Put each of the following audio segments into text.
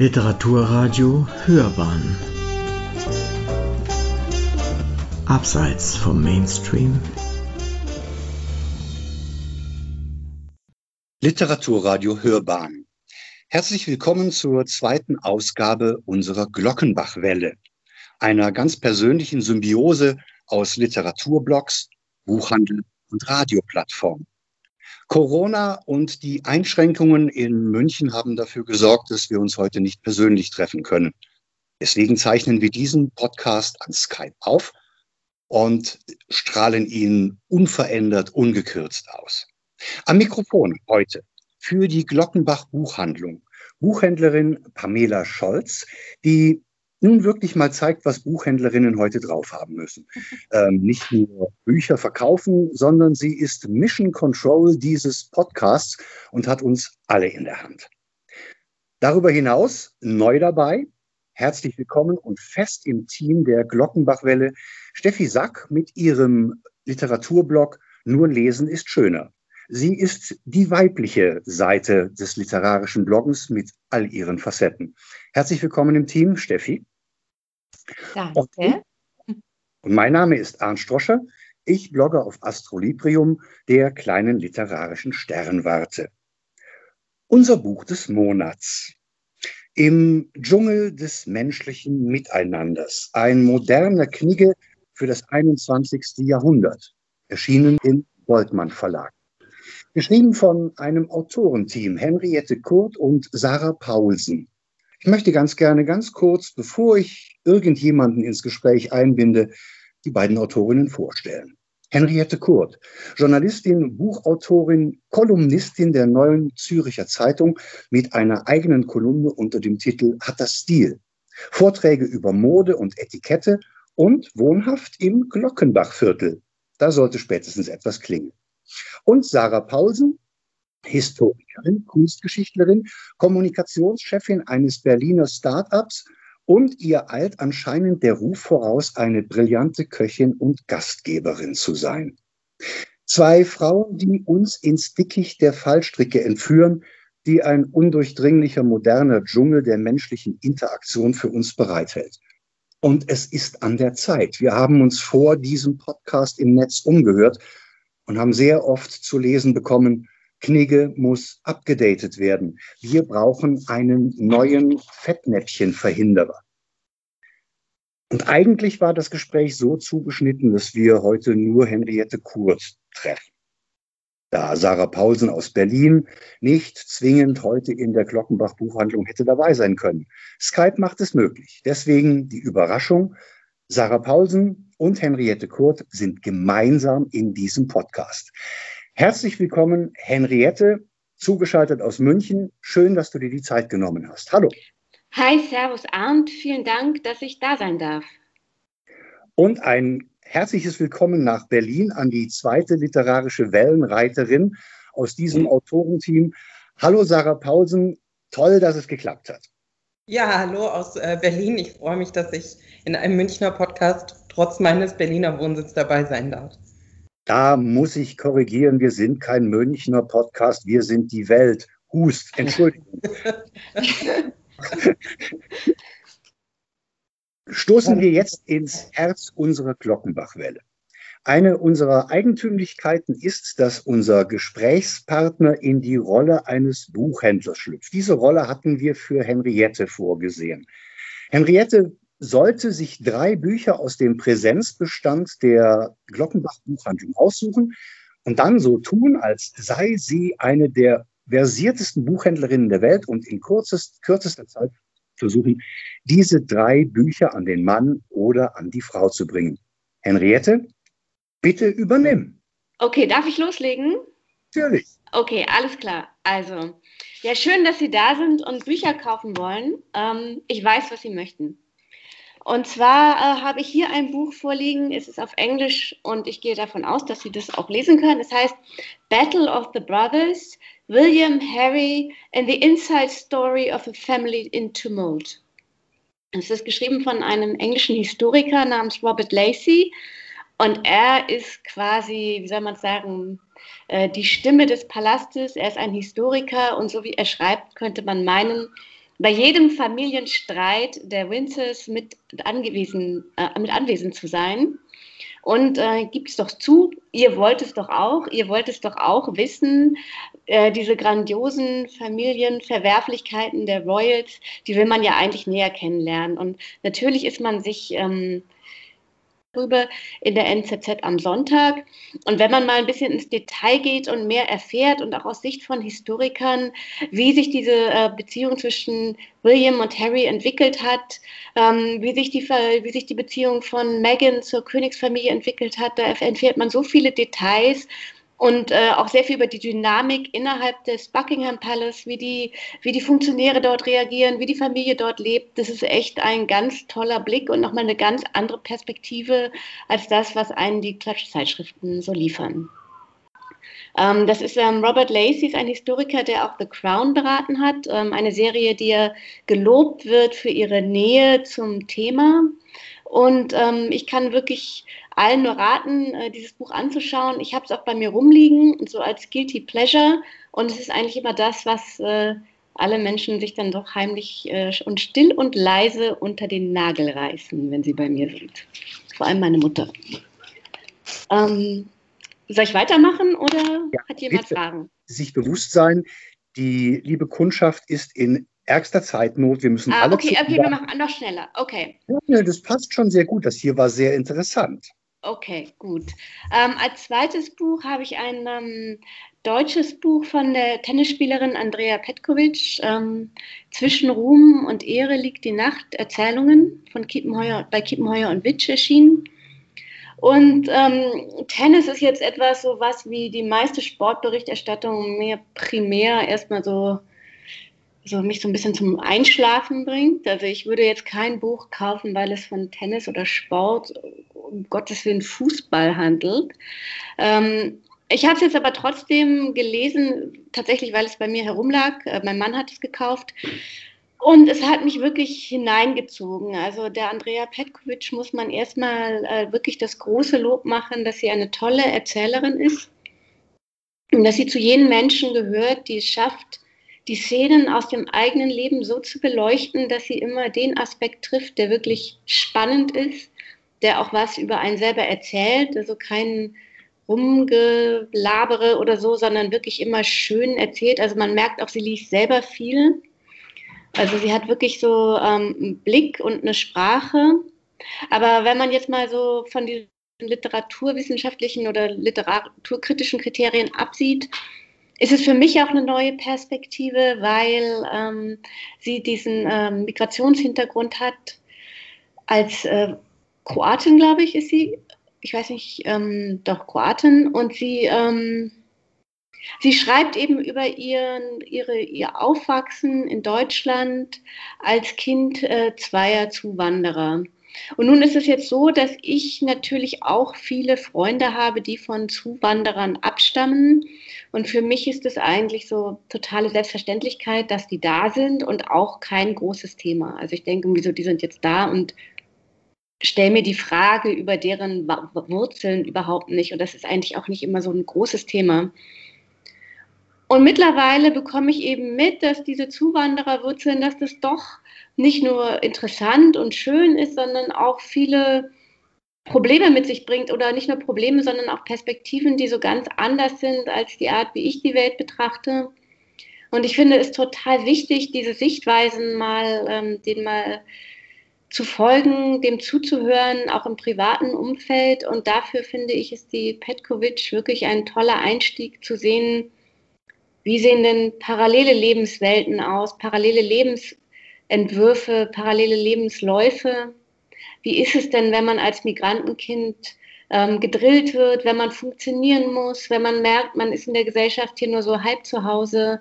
Literaturradio Hörbahn. Abseits vom Mainstream. Literaturradio Hörbahn. Herzlich willkommen zur zweiten Ausgabe unserer Glockenbachwelle, einer ganz persönlichen Symbiose aus Literaturblogs, Buchhandel und Radioplattform. Corona und die Einschränkungen in München haben dafür gesorgt, dass wir uns heute nicht persönlich treffen können. Deswegen zeichnen wir diesen Podcast an Skype auf und strahlen ihn unverändert, ungekürzt aus. Am Mikrofon heute für die Glockenbach Buchhandlung Buchhändlerin Pamela Scholz, die nun wirklich mal zeigt, was Buchhändlerinnen heute drauf haben müssen. Ähm, nicht nur Bücher verkaufen, sondern sie ist Mission Control dieses Podcasts und hat uns alle in der Hand. Darüber hinaus neu dabei, herzlich willkommen und fest im Team der Glockenbachwelle, Steffi Sack mit ihrem Literaturblog Nur lesen ist schöner. Sie ist die weibliche Seite des literarischen Bloggens mit all ihren Facetten. Herzlich willkommen im Team, Steffi. Danke. Und mein Name ist Arndt Stroscher. Ich blogge auf Astrolibrium, der kleinen literarischen Sternwarte. Unser Buch des Monats. Im Dschungel des menschlichen Miteinanders. Ein moderner Knigge für das 21. Jahrhundert. Erschienen im Goldmann Verlag. Geschrieben von einem Autorenteam, Henriette Kurt und Sarah Paulsen. Ich möchte ganz gerne ganz kurz, bevor ich irgendjemanden ins Gespräch einbinde, die beiden Autorinnen vorstellen. Henriette Kurt, Journalistin, Buchautorin, Kolumnistin der neuen Züricher Zeitung mit einer eigenen Kolumne unter dem Titel Hat das Stil. Vorträge über Mode und Etikette und wohnhaft im Glockenbachviertel. Da sollte spätestens etwas klingen. Und Sarah Paulsen, Historikerin, Kunstgeschichtlerin, Kommunikationschefin eines Berliner Start-ups und ihr eilt anscheinend der Ruf voraus, eine brillante Köchin und Gastgeberin zu sein. Zwei Frauen, die uns ins Dickicht der Fallstricke entführen, die ein undurchdringlicher moderner Dschungel der menschlichen Interaktion für uns bereithält. Und es ist an der Zeit. Wir haben uns vor diesem Podcast im Netz umgehört und haben sehr oft zu lesen bekommen, Knigge muss abgedatet werden. Wir brauchen einen neuen Fettnäpfchenverhinderer. Und eigentlich war das Gespräch so zugeschnitten, dass wir heute nur Henriette Kurt treffen. Da Sarah Paulsen aus Berlin nicht zwingend heute in der Glockenbach Buchhandlung hätte dabei sein können. Skype macht es möglich. Deswegen die Überraschung. Sarah Paulsen und Henriette Kurt sind gemeinsam in diesem Podcast. Herzlich willkommen, Henriette, zugeschaltet aus München. Schön, dass du dir die Zeit genommen hast. Hallo. Hi, Servus Arndt. Vielen Dank, dass ich da sein darf. Und ein herzliches Willkommen nach Berlin an die zweite literarische Wellenreiterin aus diesem Autorenteam. Hallo, Sarah Paulsen. Toll, dass es geklappt hat. Ja, hallo aus äh, Berlin. Ich freue mich, dass ich in einem Münchner Podcast trotz meines Berliner Wohnsitzes dabei sein darf. Da muss ich korrigieren, wir sind kein Münchner Podcast, wir sind die Welt. Hust, Entschuldigung. Stoßen wir jetzt ins Herz unserer Glockenbachwelle. Eine unserer Eigentümlichkeiten ist, dass unser Gesprächspartner in die Rolle eines Buchhändlers schlüpft. Diese Rolle hatten wir für Henriette vorgesehen. Henriette sollte sich drei Bücher aus dem Präsenzbestand der Glockenbach Buchhandlung aussuchen und dann so tun, als sei sie eine der versiertesten Buchhändlerinnen der Welt und in kurzest, kürzester Zeit versuchen, diese drei Bücher an den Mann oder an die Frau zu bringen. Henriette, bitte übernimm. Okay, darf ich loslegen? Natürlich. Okay, alles klar. Also, ja, schön, dass Sie da sind und Bücher kaufen wollen. Ähm, ich weiß, was Sie möchten. Und zwar äh, habe ich hier ein Buch vorliegen, es ist auf Englisch und ich gehe davon aus, dass Sie das auch lesen können. Es heißt Battle of the Brothers, William, Harry and the Inside Story of a Family in Tumult. Es ist geschrieben von einem englischen Historiker namens Robert Lacey und er ist quasi, wie soll man sagen, äh, die Stimme des Palastes. Er ist ein Historiker und so wie er schreibt, könnte man meinen, bei jedem Familienstreit der Windsors mit angewiesen, äh, mit anwesend zu sein. Und äh, gibt es doch zu, ihr wollt es doch auch, ihr wollt es doch auch wissen, äh, diese grandiosen Familienverwerflichkeiten der Royals, die will man ja eigentlich näher kennenlernen. Und natürlich ist man sich ähm, drüber in der NZZ am Sonntag. Und wenn man mal ein bisschen ins Detail geht und mehr erfährt und auch aus Sicht von Historikern, wie sich diese äh, Beziehung zwischen William und Harry entwickelt hat, ähm, wie, sich die, wie sich die Beziehung von Meghan zur Königsfamilie entwickelt hat, da erfährt man so viele Details und äh, auch sehr viel über die Dynamik innerhalb des Buckingham Palace, wie die, wie die Funktionäre dort reagieren, wie die Familie dort lebt. Das ist echt ein ganz toller Blick und nochmal eine ganz andere Perspektive als das, was einen die Klatschzeitschriften so liefern. Ähm, das ist ähm, Robert Lacey, ist ein Historiker, der auch The Crown beraten hat, ähm, eine Serie, die ja gelobt wird für ihre Nähe zum Thema. Und ähm, ich kann wirklich allen nur raten, äh, dieses Buch anzuschauen. Ich habe es auch bei mir rumliegen, so als Guilty Pleasure. Und es ist eigentlich immer das, was äh, alle Menschen sich dann doch heimlich äh, und still und leise unter den Nagel reißen, wenn sie bei mir sind. Vor allem meine Mutter. Ähm, soll ich weitermachen oder ja, hat jemand Fragen? Sich bewusst sein, die liebe Kundschaft ist in ärgster Zeitnot. Wir müssen ah, alle. Okay, okay, wir machen noch schneller. Okay. Ja, das passt schon sehr gut. Das hier war sehr interessant. Okay, gut. Ähm, als zweites Buch habe ich ein ähm, deutsches Buch von der Tennisspielerin Andrea Petkovic. Ähm, Zwischen Ruhm und Ehre liegt die Nacht. Erzählungen von Kiepenheuer, bei Kiepenheuer und Witsch erschienen. Und ähm, Tennis ist jetzt etwas so was wie die meiste Sportberichterstattung mir primär erstmal so so mich so ein bisschen zum Einschlafen bringt. Also ich würde jetzt kein Buch kaufen, weil es von Tennis oder Sport, um Gottes Willen Fußball handelt. Ähm, ich habe es jetzt aber trotzdem gelesen, tatsächlich, weil es bei mir herumlag. Äh, mein Mann hat es gekauft. Und es hat mich wirklich hineingezogen. Also der Andrea Petkovic muss man erstmal äh, wirklich das große Lob machen, dass sie eine tolle Erzählerin ist. Und dass sie zu jenen Menschen gehört, die es schafft, die Szenen aus dem eigenen Leben so zu beleuchten, dass sie immer den Aspekt trifft, der wirklich spannend ist, der auch was über einen selber erzählt, also kein Rumgelabere oder so, sondern wirklich immer schön erzählt. Also man merkt auch, sie liest selber viel. Also sie hat wirklich so ähm, einen Blick und eine Sprache. Aber wenn man jetzt mal so von diesen literaturwissenschaftlichen oder literaturkritischen Kriterien absieht, ist es für mich auch eine neue Perspektive, weil ähm, sie diesen ähm, Migrationshintergrund hat. Als äh, Kroatin, glaube ich, ist sie. Ich weiß nicht, ähm, doch Kroatin. Und sie, ähm, sie schreibt eben über ihren, ihre, ihr Aufwachsen in Deutschland als Kind äh, zweier Zuwanderer. Und nun ist es jetzt so, dass ich natürlich auch viele Freunde habe, die von Zuwanderern abstammen. Und für mich ist es eigentlich so totale Selbstverständlichkeit, dass die da sind und auch kein großes Thema. Also ich denke, wieso die sind jetzt da und stelle mir die Frage über deren Wurzeln überhaupt nicht. Und das ist eigentlich auch nicht immer so ein großes Thema. Und mittlerweile bekomme ich eben mit, dass diese Zuwandererwurzeln, dass das doch nicht nur interessant und schön ist, sondern auch viele Probleme mit sich bringt oder nicht nur Probleme, sondern auch Perspektiven, die so ganz anders sind als die Art, wie ich die Welt betrachte. Und ich finde es total wichtig, diese Sichtweisen mal, ähm, denen mal zu folgen, dem zuzuhören, auch im privaten Umfeld. Und dafür finde ich, ist die Petkovic wirklich ein toller Einstieg zu sehen, wie sehen denn parallele Lebenswelten aus, parallele Lebensentwürfe, parallele Lebensläufe? Wie ist es denn, wenn man als Migrantenkind ähm, gedrillt wird, wenn man funktionieren muss, wenn man merkt, man ist in der Gesellschaft hier nur so halb zu Hause?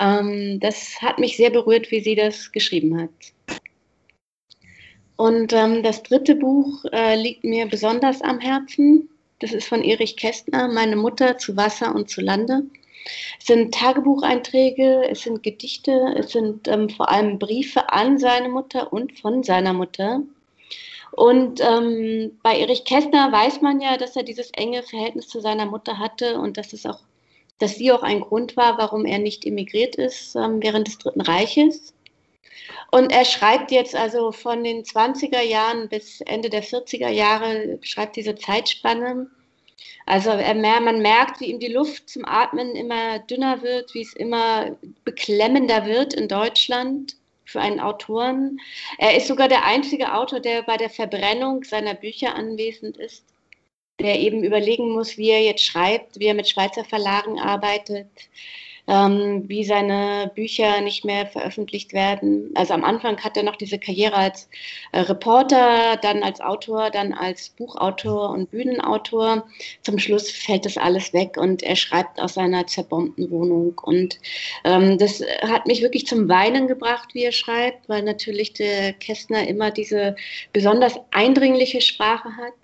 Ähm, das hat mich sehr berührt, wie sie das geschrieben hat. Und ähm, das dritte Buch äh, liegt mir besonders am Herzen. Das ist von Erich Kästner, Meine Mutter zu Wasser und zu Lande. Es sind Tagebucheinträge, es sind Gedichte, es sind ähm, vor allem Briefe an seine Mutter und von seiner Mutter. Und ähm, bei Erich Kästner weiß man ja, dass er dieses enge Verhältnis zu seiner Mutter hatte und dass es auch, dass sie auch ein Grund war, warum er nicht emigriert ist ähm, während des Dritten Reiches. Und er schreibt jetzt also von den 20er Jahren bis Ende der 40er Jahre, schreibt diese Zeitspanne. Also er, man merkt, wie ihm die Luft zum Atmen immer dünner wird, wie es immer beklemmender wird in Deutschland für einen Autoren. Er ist sogar der einzige Autor, der bei der Verbrennung seiner Bücher anwesend ist, der eben überlegen muss, wie er jetzt schreibt, wie er mit Schweizer Verlagen arbeitet, ähm, wie seine Bücher nicht mehr veröffentlicht werden. Also am Anfang hat er noch diese Karriere als äh, Reporter, dann als Autor, dann als Buchautor und Bühnenautor. Zum Schluss fällt das alles weg und er schreibt aus seiner zerbombten Wohnung. Und ähm, das hat mich wirklich zum Weinen gebracht, wie er schreibt, weil natürlich der Kästner immer diese besonders eindringliche Sprache hat.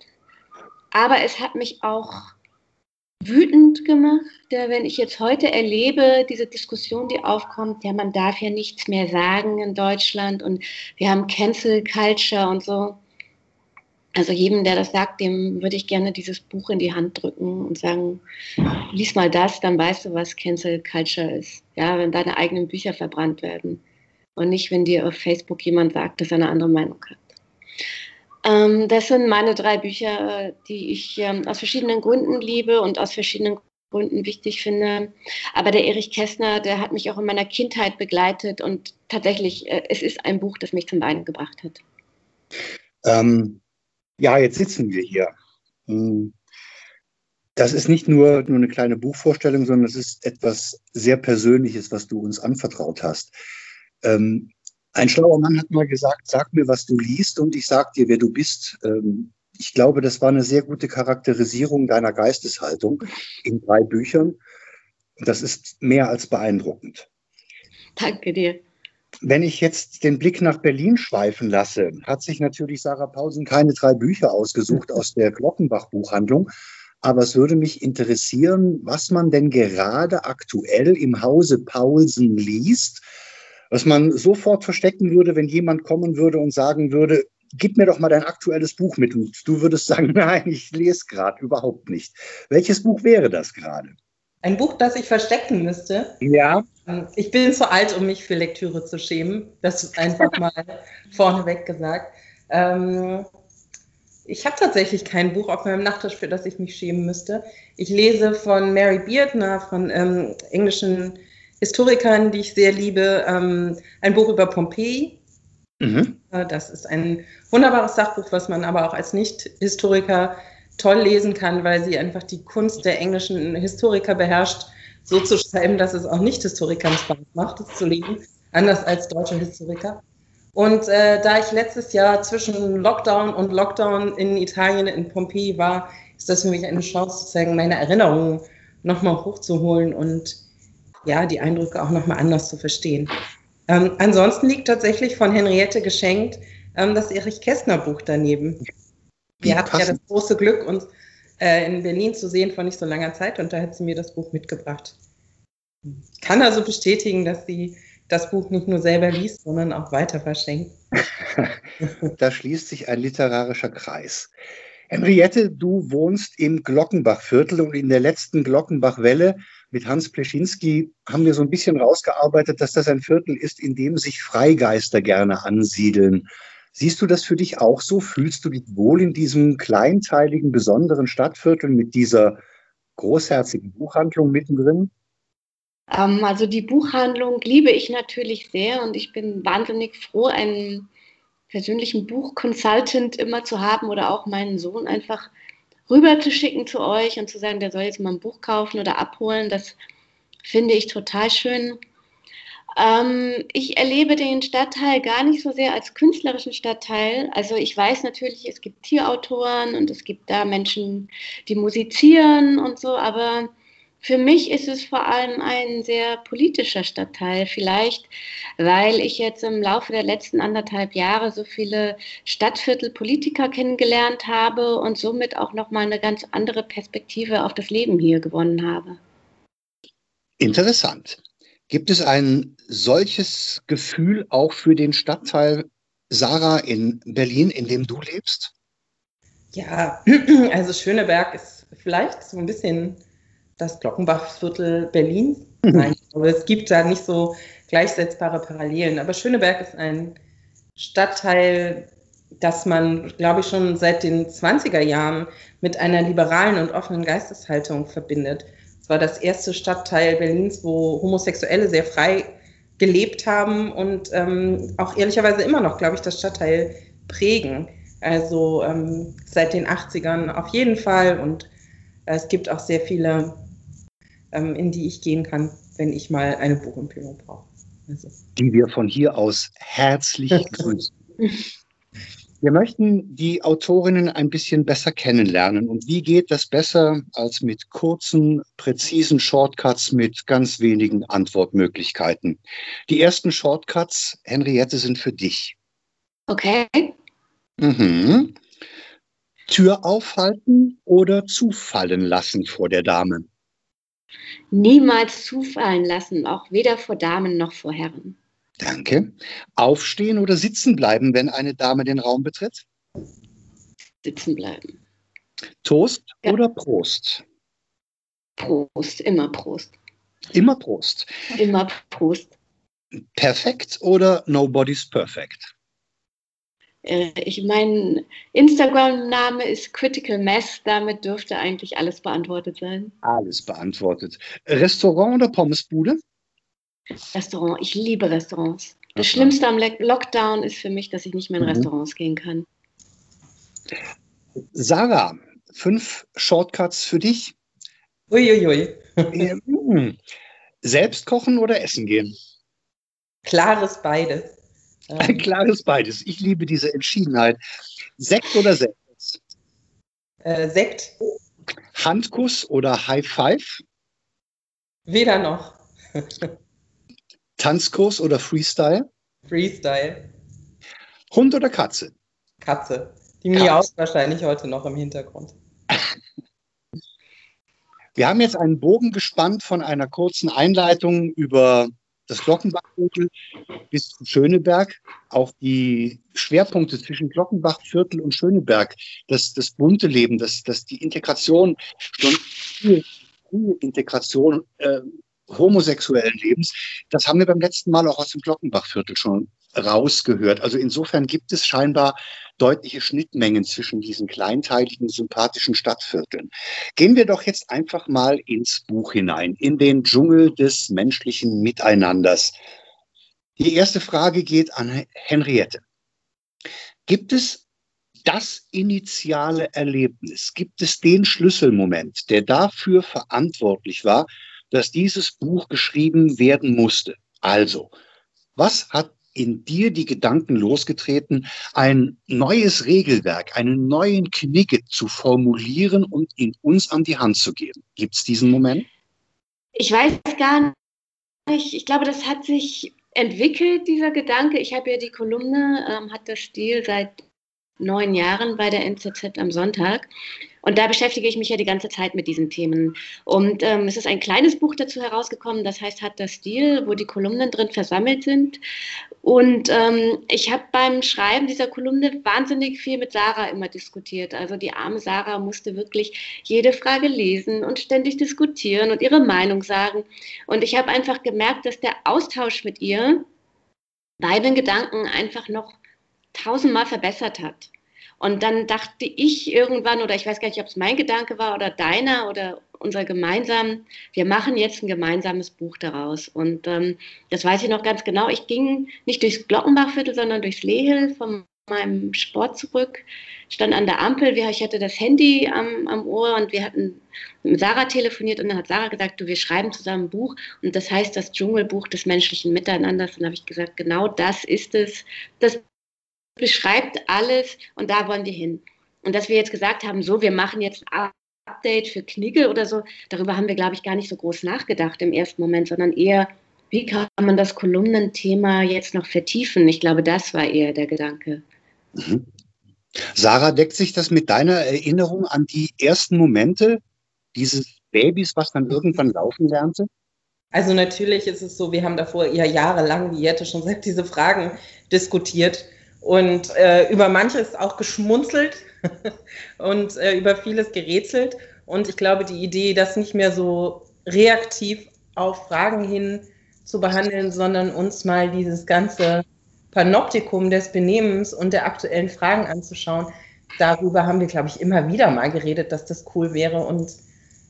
Aber es hat mich auch wütend gemacht, wenn ich jetzt heute erlebe, diese Diskussion, die aufkommt, ja, man darf ja nichts mehr sagen in Deutschland und wir haben Cancel Culture und so. Also jedem, der das sagt, dem würde ich gerne dieses Buch in die Hand drücken und sagen, lies mal das, dann weißt du, was Cancel Culture ist. Ja, wenn deine eigenen Bücher verbrannt werden und nicht, wenn dir auf Facebook jemand sagt, dass er eine andere Meinung hat. Ähm, das sind meine drei Bücher, die ich ähm, aus verschiedenen Gründen liebe und aus verschiedenen Gründen wichtig finde. Aber der Erich Kästner, der hat mich auch in meiner Kindheit begleitet und tatsächlich, äh, es ist ein Buch, das mich zum Weinen gebracht hat. Ähm, ja, jetzt sitzen wir hier. Hm. Das ist nicht nur, nur eine kleine Buchvorstellung, sondern es ist etwas sehr Persönliches, was du uns anvertraut hast. Ähm, ein schlauer Mann hat mal gesagt, sag mir, was du liest und ich sag dir, wer du bist. Ähm, ich glaube, das war eine sehr gute Charakterisierung deiner Geisteshaltung in drei Büchern. Das ist mehr als beeindruckend. Danke dir. Wenn ich jetzt den Blick nach Berlin schweifen lasse, hat sich natürlich Sarah Pausen keine drei Bücher ausgesucht aus der Glockenbach-Buchhandlung. Aber es würde mich interessieren, was man denn gerade aktuell im Hause Paulsen liest was man sofort verstecken würde, wenn jemand kommen würde und sagen würde, gib mir doch mal dein aktuelles Buch mit. Und du würdest sagen, nein, ich lese gerade überhaupt nicht. Welches Buch wäre das gerade? Ein Buch, das ich verstecken müsste. Ja. Ich bin zu alt, um mich für Lektüre zu schämen. Das ist einfach mal vorneweg gesagt. Ähm, ich habe tatsächlich kein Buch auf meinem Nachttisch, für das ich mich schämen müsste. Ich lese von Mary Beard, einer von ähm, englischen Historikern, die ich sehr liebe, ähm, ein Buch über Pompeji. Mhm. Äh, das ist ein wunderbares Sachbuch, was man aber auch als Nicht-Historiker toll lesen kann, weil sie einfach die Kunst der englischen Historiker beherrscht, so zu schreiben, dass es auch Nicht-Historikern Spaß macht, es zu lesen, anders als deutsche Historiker. Und äh, da ich letztes Jahr zwischen Lockdown und Lockdown in Italien, in Pompeji war, ist das für mich eine Chance, sozusagen meine Erinnerungen nochmal hochzuholen und ja, die Eindrücke auch nochmal anders zu verstehen. Ähm, ansonsten liegt tatsächlich von Henriette geschenkt ähm, das Erich Kästner Buch daneben. Wir hatten ja das große Glück, uns äh, in Berlin zu sehen vor nicht so langer Zeit und da hat sie mir das Buch mitgebracht. Ich kann also bestätigen, dass sie das Buch nicht nur selber liest, sondern auch weiter verschenkt. da schließt sich ein literarischer Kreis. Henriette, du wohnst im Glockenbachviertel und in der letzten Glockenbachwelle mit Hans Pleschinski haben wir so ein bisschen rausgearbeitet, dass das ein Viertel ist, in dem sich Freigeister gerne ansiedeln. Siehst du das für dich auch so? Fühlst du dich wohl in diesem kleinteiligen, besonderen Stadtviertel mit dieser großherzigen Buchhandlung mittendrin? Ähm, also die Buchhandlung liebe ich natürlich sehr und ich bin wahnsinnig froh, einen persönlichen Buchconsultant immer zu haben oder auch meinen Sohn einfach rüberzuschicken zu euch und zu sagen, der soll jetzt mal ein Buch kaufen oder abholen. Das finde ich total schön. Ähm, ich erlebe den Stadtteil gar nicht so sehr als künstlerischen Stadtteil. Also ich weiß natürlich, es gibt Tierautoren und es gibt da Menschen, die musizieren und so, aber für mich ist es vor allem ein sehr politischer Stadtteil, vielleicht weil ich jetzt im Laufe der letzten anderthalb Jahre so viele Stadtviertelpolitiker kennengelernt habe und somit auch nochmal eine ganz andere Perspektive auf das Leben hier gewonnen habe. Interessant. Gibt es ein solches Gefühl auch für den Stadtteil Sarah in Berlin, in dem du lebst? Ja, also Schöneberg ist vielleicht so ein bisschen das Glockenbachviertel Berlins. Mhm. Nein, aber es gibt da nicht so gleichsetzbare Parallelen. Aber Schöneberg ist ein Stadtteil, das man, glaube ich, schon seit den 20er Jahren mit einer liberalen und offenen Geisteshaltung verbindet. Es war das erste Stadtteil Berlins, wo Homosexuelle sehr frei gelebt haben und ähm, auch ehrlicherweise immer noch, glaube ich, das Stadtteil prägen. Also ähm, seit den 80ern auf jeden Fall und äh, es gibt auch sehr viele, ähm, in die ich gehen kann, wenn ich mal eine Buchempfehlung brauche. Also. Die wir von hier aus herzlich grüßen. Wir möchten die Autorinnen ein bisschen besser kennenlernen. Und wie geht das besser als mit kurzen, präzisen Shortcuts mit ganz wenigen Antwortmöglichkeiten? Die ersten Shortcuts, Henriette, sind für dich. Okay. Mhm. Tür aufhalten oder zufallen lassen vor der Dame? Niemals zufallen lassen, auch weder vor Damen noch vor Herren. Danke. Aufstehen oder sitzen bleiben, wenn eine Dame den Raum betritt? Sitzen bleiben. Toast ja. oder Prost? Prost, immer Prost. Immer Prost. Immer Prost. Perfekt oder Nobody's Perfect? Äh, ich mein Instagram-Name ist Critical Mess, damit dürfte eigentlich alles beantwortet sein. Alles beantwortet. Restaurant oder Pommesbude? Restaurant. Ich liebe Restaurants. Das okay. Schlimmste am Lockdown ist für mich, dass ich nicht mehr in mhm. Restaurants gehen kann. Sarah, fünf Shortcuts für dich. Uiuiui. Ui. Selbst kochen oder essen gehen? Klares beides. Ein klares beides. Ich liebe diese Entschiedenheit. Sekt oder Sekt? Äh, Sekt. Handkuss oder High Five? Weder noch. Tanzkurs oder Freestyle? Freestyle. Hund oder Katze? Katze. Die miaut wahrscheinlich heute noch im Hintergrund. Wir haben jetzt einen Bogen gespannt von einer kurzen Einleitung über das Glockenbachviertel bis zu Schöneberg. Auch die Schwerpunkte zwischen Glockenbachviertel und Schöneberg, das, das bunte Leben, das, das die Integration, schon frühe, frühe Integration äh, homosexuellen Lebens. Das haben wir beim letzten Mal auch aus dem Glockenbachviertel schon rausgehört. Also insofern gibt es scheinbar deutliche Schnittmengen zwischen diesen kleinteiligen, sympathischen Stadtvierteln. Gehen wir doch jetzt einfach mal ins Buch hinein, in den Dschungel des menschlichen Miteinanders. Die erste Frage geht an Henriette. Gibt es das initiale Erlebnis? Gibt es den Schlüsselmoment, der dafür verantwortlich war, dass dieses Buch geschrieben werden musste. Also, was hat in dir die Gedanken losgetreten, ein neues Regelwerk, einen neuen Knicket zu formulieren und ihn uns an die Hand zu geben? Gibt es diesen Moment? Ich weiß gar nicht. Ich glaube, das hat sich entwickelt, dieser Gedanke. Ich habe ja die Kolumne, ähm, hat das Stil seit neun Jahren bei der NZZ am Sonntag. Und da beschäftige ich mich ja die ganze Zeit mit diesen Themen. Und ähm, es ist ein kleines Buch dazu herausgekommen, das heißt Hat das Stil, wo die Kolumnen drin versammelt sind. Und ähm, ich habe beim Schreiben dieser Kolumne wahnsinnig viel mit Sarah immer diskutiert. Also die arme Sarah musste wirklich jede Frage lesen und ständig diskutieren und ihre Meinung sagen. Und ich habe einfach gemerkt, dass der Austausch mit ihr meinen Gedanken einfach noch tausendmal verbessert hat. Und dann dachte ich irgendwann, oder ich weiß gar nicht, ob es mein Gedanke war oder deiner oder unser gemeinsam, wir machen jetzt ein gemeinsames Buch daraus. Und ähm, das weiß ich noch ganz genau. Ich ging nicht durchs Glockenbachviertel, sondern durchs Lehel von meinem Sport zurück, stand an der Ampel, ich hatte das Handy am, am Ohr und wir hatten mit Sarah telefoniert und dann hat Sarah gesagt, du, wir schreiben zusammen ein Buch und das heißt das Dschungelbuch des menschlichen Miteinanders. Und dann habe ich gesagt, genau das ist es. Das beschreibt alles und da wollen wir hin. Und dass wir jetzt gesagt haben, so, wir machen jetzt ein Update für Knigge oder so, darüber haben wir, glaube ich, gar nicht so groß nachgedacht im ersten Moment, sondern eher, wie kann man das Kolumnenthema jetzt noch vertiefen? Ich glaube, das war eher der Gedanke. Mhm. Sarah, deckt sich das mit deiner Erinnerung an die ersten Momente dieses Babys, was dann irgendwann laufen lernte? Also natürlich ist es so, wir haben davor ja jahrelang, wie Jette schon sagt, diese Fragen diskutiert und äh, über manches auch geschmunzelt und äh, über vieles gerätselt. Und ich glaube, die Idee, das nicht mehr so reaktiv auf Fragen hin zu behandeln, sondern uns mal dieses ganze Panoptikum des Benehmens und der aktuellen Fragen anzuschauen. Darüber haben wir, glaube ich, immer wieder mal geredet, dass das cool wäre. Und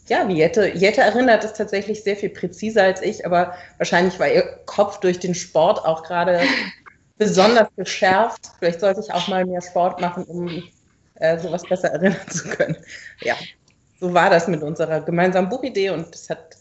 ja, Jette, Jette erinnert es tatsächlich sehr viel präziser als ich, aber wahrscheinlich war ihr Kopf durch den Sport auch gerade besonders geschärft. Vielleicht sollte ich auch mal mehr Sport machen, um äh, sowas besser erinnern zu können. Ja, so war das mit unserer gemeinsamen Buchidee und es hat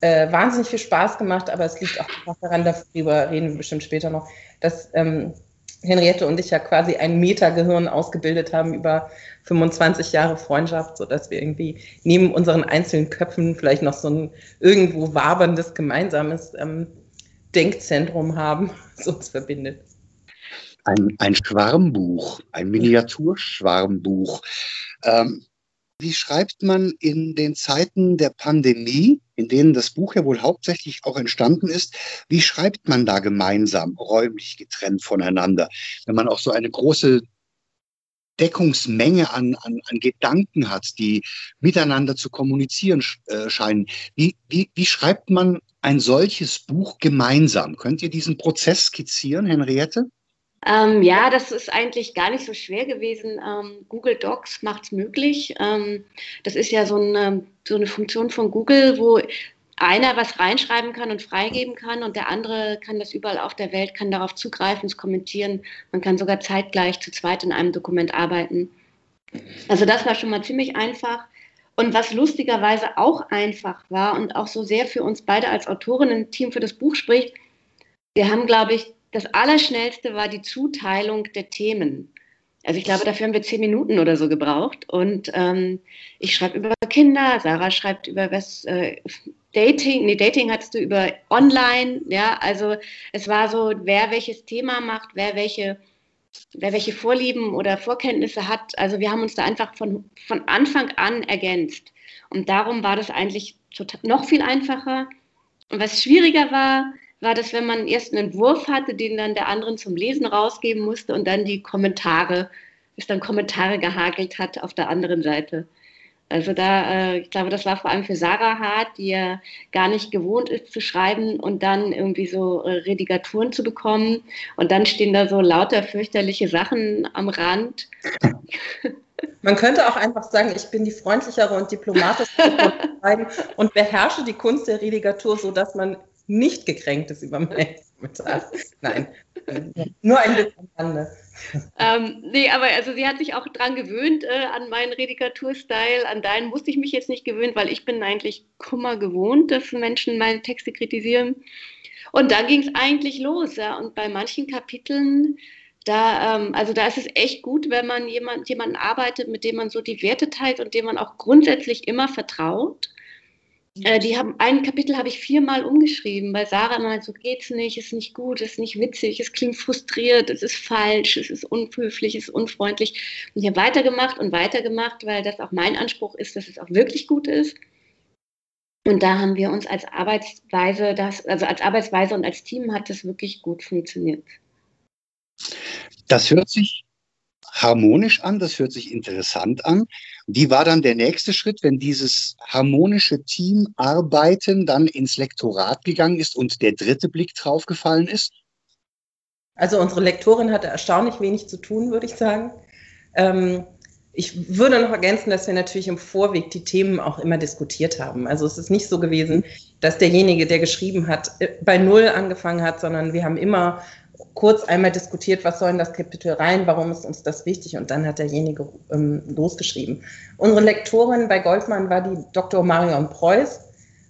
äh, wahnsinnig viel Spaß gemacht, aber es liegt auch daran, darüber reden wir bestimmt später noch, dass ähm, Henriette und ich ja quasi ein Metagehirn ausgebildet haben über 25 Jahre Freundschaft, sodass wir irgendwie neben unseren einzelnen Köpfen vielleicht noch so ein irgendwo waberndes gemeinsames ähm, Denkzentrum haben, das uns verbindet. Ein, ein Schwarmbuch, ein Miniaturschwarmbuch. Ähm, wie schreibt man in den Zeiten der Pandemie, in denen das Buch ja wohl hauptsächlich auch entstanden ist, wie schreibt man da gemeinsam, räumlich getrennt voneinander, wenn man auch so eine große Deckungsmenge an, an, an Gedanken hat, die miteinander zu kommunizieren äh, scheinen. Wie, wie, wie schreibt man ein solches Buch gemeinsam? Könnt ihr diesen Prozess skizzieren, Henriette? Ähm, ja, das ist eigentlich gar nicht so schwer gewesen. Ähm, Google Docs macht es möglich. Ähm, das ist ja so eine, so eine Funktion von Google, wo einer was reinschreiben kann und freigeben kann und der andere kann das überall auf der Welt, kann darauf zugreifen, es kommentieren. Man kann sogar zeitgleich zu zweit in einem Dokument arbeiten. Also das war schon mal ziemlich einfach. Und was lustigerweise auch einfach war und auch so sehr für uns beide als Autorinnen-Team für das Buch spricht, wir haben, glaube ich, das Allerschnellste war die Zuteilung der Themen. Also ich glaube, dafür haben wir zehn Minuten oder so gebraucht. Und ähm, ich schreibe über Kinder, Sarah schreibt über was äh, Dating, nee, Dating hattest du über Online, ja, also es war so, wer welches Thema macht, wer welche, wer welche Vorlieben oder Vorkenntnisse hat. Also wir haben uns da einfach von, von Anfang an ergänzt. Und darum war das eigentlich total, noch viel einfacher. Und was schwieriger war, war das, wenn man erst einen Entwurf hatte, den dann der anderen zum Lesen rausgeben musste und dann die Kommentare, bis dann Kommentare gehagelt hat auf der anderen Seite. Also da, äh, ich glaube, das war vor allem für Sarah hart, die ja gar nicht gewohnt ist zu schreiben und dann irgendwie so äh, Redigaturen zu bekommen. Und dann stehen da so lauter fürchterliche Sachen am Rand. Man könnte auch einfach sagen, ich bin die freundlichere und diplomatischere und beherrsche die Kunst der Redigatur, sodass man nicht gekränkt ist über meinen Kommentar. Nein, nur ein bisschen Rande. Ähm, nee, aber also sie hat sich auch dran gewöhnt äh, an meinen Redikaturstyle. An deinen musste ich mich jetzt nicht gewöhnen, weil ich bin eigentlich Kummer gewohnt, dass Menschen meine Texte kritisieren. Und dann ging es eigentlich los. Ja. Und bei manchen Kapiteln, da, ähm, also da ist es echt gut, wenn man jemand, jemanden arbeitet, mit dem man so die Werte teilt und dem man auch grundsätzlich immer vertraut. Äh, die haben, ein Kapitel habe ich viermal umgeschrieben, weil Sarah immer so geht's nicht, ist nicht gut, ist nicht witzig, es klingt frustriert, es ist falsch, es ist unhöflich, es ist unfreundlich. Und ich habe weitergemacht und weitergemacht, weil das auch mein Anspruch ist, dass es auch wirklich gut ist. Und da haben wir uns als Arbeitsweise, das, also als Arbeitsweise und als Team hat das wirklich gut funktioniert. Das hört sich harmonisch an, das hört sich interessant an. Wie war dann der nächste Schritt, wenn dieses harmonische Teamarbeiten dann ins Lektorat gegangen ist und der dritte Blick draufgefallen ist? Also unsere Lektorin hatte erstaunlich wenig zu tun, würde ich sagen. Ähm, ich würde noch ergänzen, dass wir natürlich im Vorweg die Themen auch immer diskutiert haben. Also es ist nicht so gewesen, dass derjenige, der geschrieben hat, äh, bei Null angefangen hat, sondern wir haben immer kurz einmal diskutiert, was soll in das Kapitel rein, warum ist uns das wichtig und dann hat derjenige ähm, losgeschrieben. Unsere Lektorin bei Goldmann war die Dr. Marion Preuß,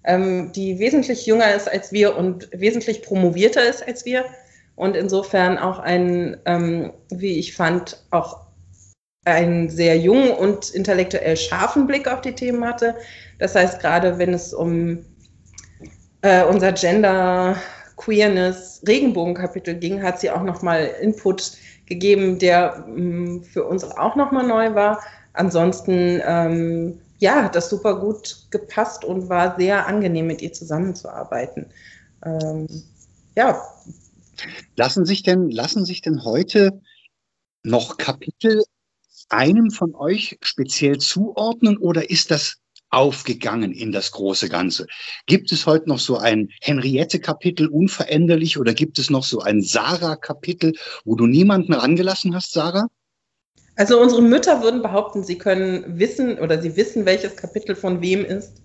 ähm, die wesentlich jünger ist als wir und wesentlich promovierter ist als wir und insofern auch einen, ähm, wie ich fand, auch einen sehr jungen und intellektuell scharfen Blick auf die Themen hatte. Das heißt, gerade wenn es um äh, unser Gender Queerness Regenbogenkapitel ging, hat sie auch nochmal Input gegeben, der mm, für uns auch nochmal neu war. Ansonsten, ähm, ja, hat das super gut gepasst und war sehr angenehm, mit ihr zusammenzuarbeiten. Ähm, ja. Lassen sich denn, lassen sich denn heute noch Kapitel einem von euch speziell zuordnen oder ist das aufgegangen in das große Ganze. Gibt es heute noch so ein Henriette-Kapitel unveränderlich oder gibt es noch so ein Sarah-Kapitel, wo du niemanden rangelassen hast, Sarah? Also unsere Mütter würden behaupten, sie können wissen oder sie wissen, welches Kapitel von wem ist.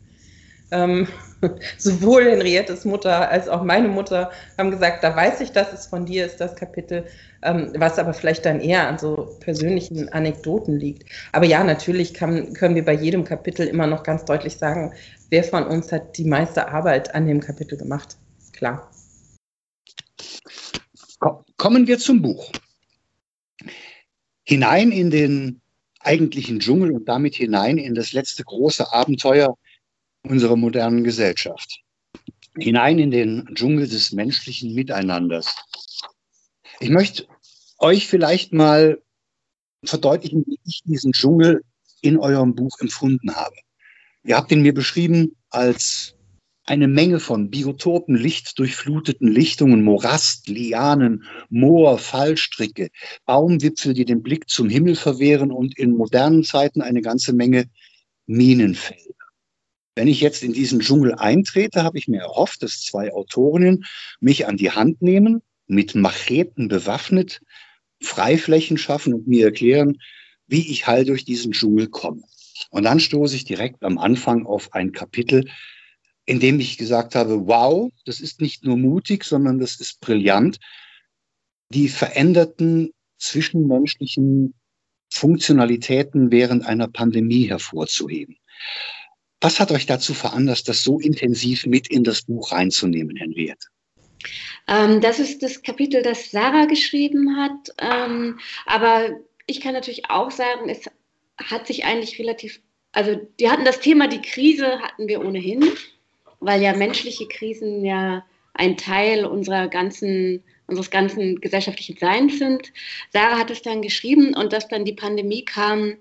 Ähm, sowohl Henriettes Mutter als auch meine Mutter haben gesagt, da weiß ich, dass es von dir ist, das Kapitel, ähm, was aber vielleicht dann eher an so persönlichen Anekdoten liegt. Aber ja, natürlich kann, können wir bei jedem Kapitel immer noch ganz deutlich sagen, wer von uns hat die meiste Arbeit an dem Kapitel gemacht. Klar. Kommen wir zum Buch. Hinein in den eigentlichen Dschungel und damit hinein in das letzte große Abenteuer unserer modernen Gesellschaft. Hinein in den Dschungel des menschlichen Miteinanders. Ich möchte euch vielleicht mal verdeutlichen, wie ich diesen Dschungel in eurem Buch empfunden habe. Ihr habt ihn mir beschrieben als eine Menge von Biotopen, lichtdurchfluteten Lichtungen, Morast, Lianen, Moor, Fallstricke, Baumwipfel, die den Blick zum Himmel verwehren und in modernen Zeiten eine ganze Menge Minenfelder. Wenn ich jetzt in diesen Dschungel eintrete, habe ich mir erhofft, dass zwei Autorinnen mich an die Hand nehmen, mit Macheten bewaffnet, Freiflächen schaffen und mir erklären, wie ich heil durch diesen Dschungel komme. Und dann stoße ich direkt am Anfang auf ein Kapitel, in dem ich gesagt habe, wow, das ist nicht nur mutig, sondern das ist brillant, die veränderten zwischenmenschlichen Funktionalitäten während einer Pandemie hervorzuheben. Was hat euch dazu veranlasst, das so intensiv mit in das Buch reinzunehmen, Henriette? Ähm, das ist das Kapitel, das Sarah geschrieben hat. Ähm, aber ich kann natürlich auch sagen, es hat sich eigentlich relativ, also die hatten das Thema, die Krise hatten wir ohnehin, weil ja menschliche Krisen ja ein Teil unserer ganzen, unseres ganzen gesellschaftlichen Seins sind. Sarah hat es dann geschrieben und dass dann die Pandemie kam,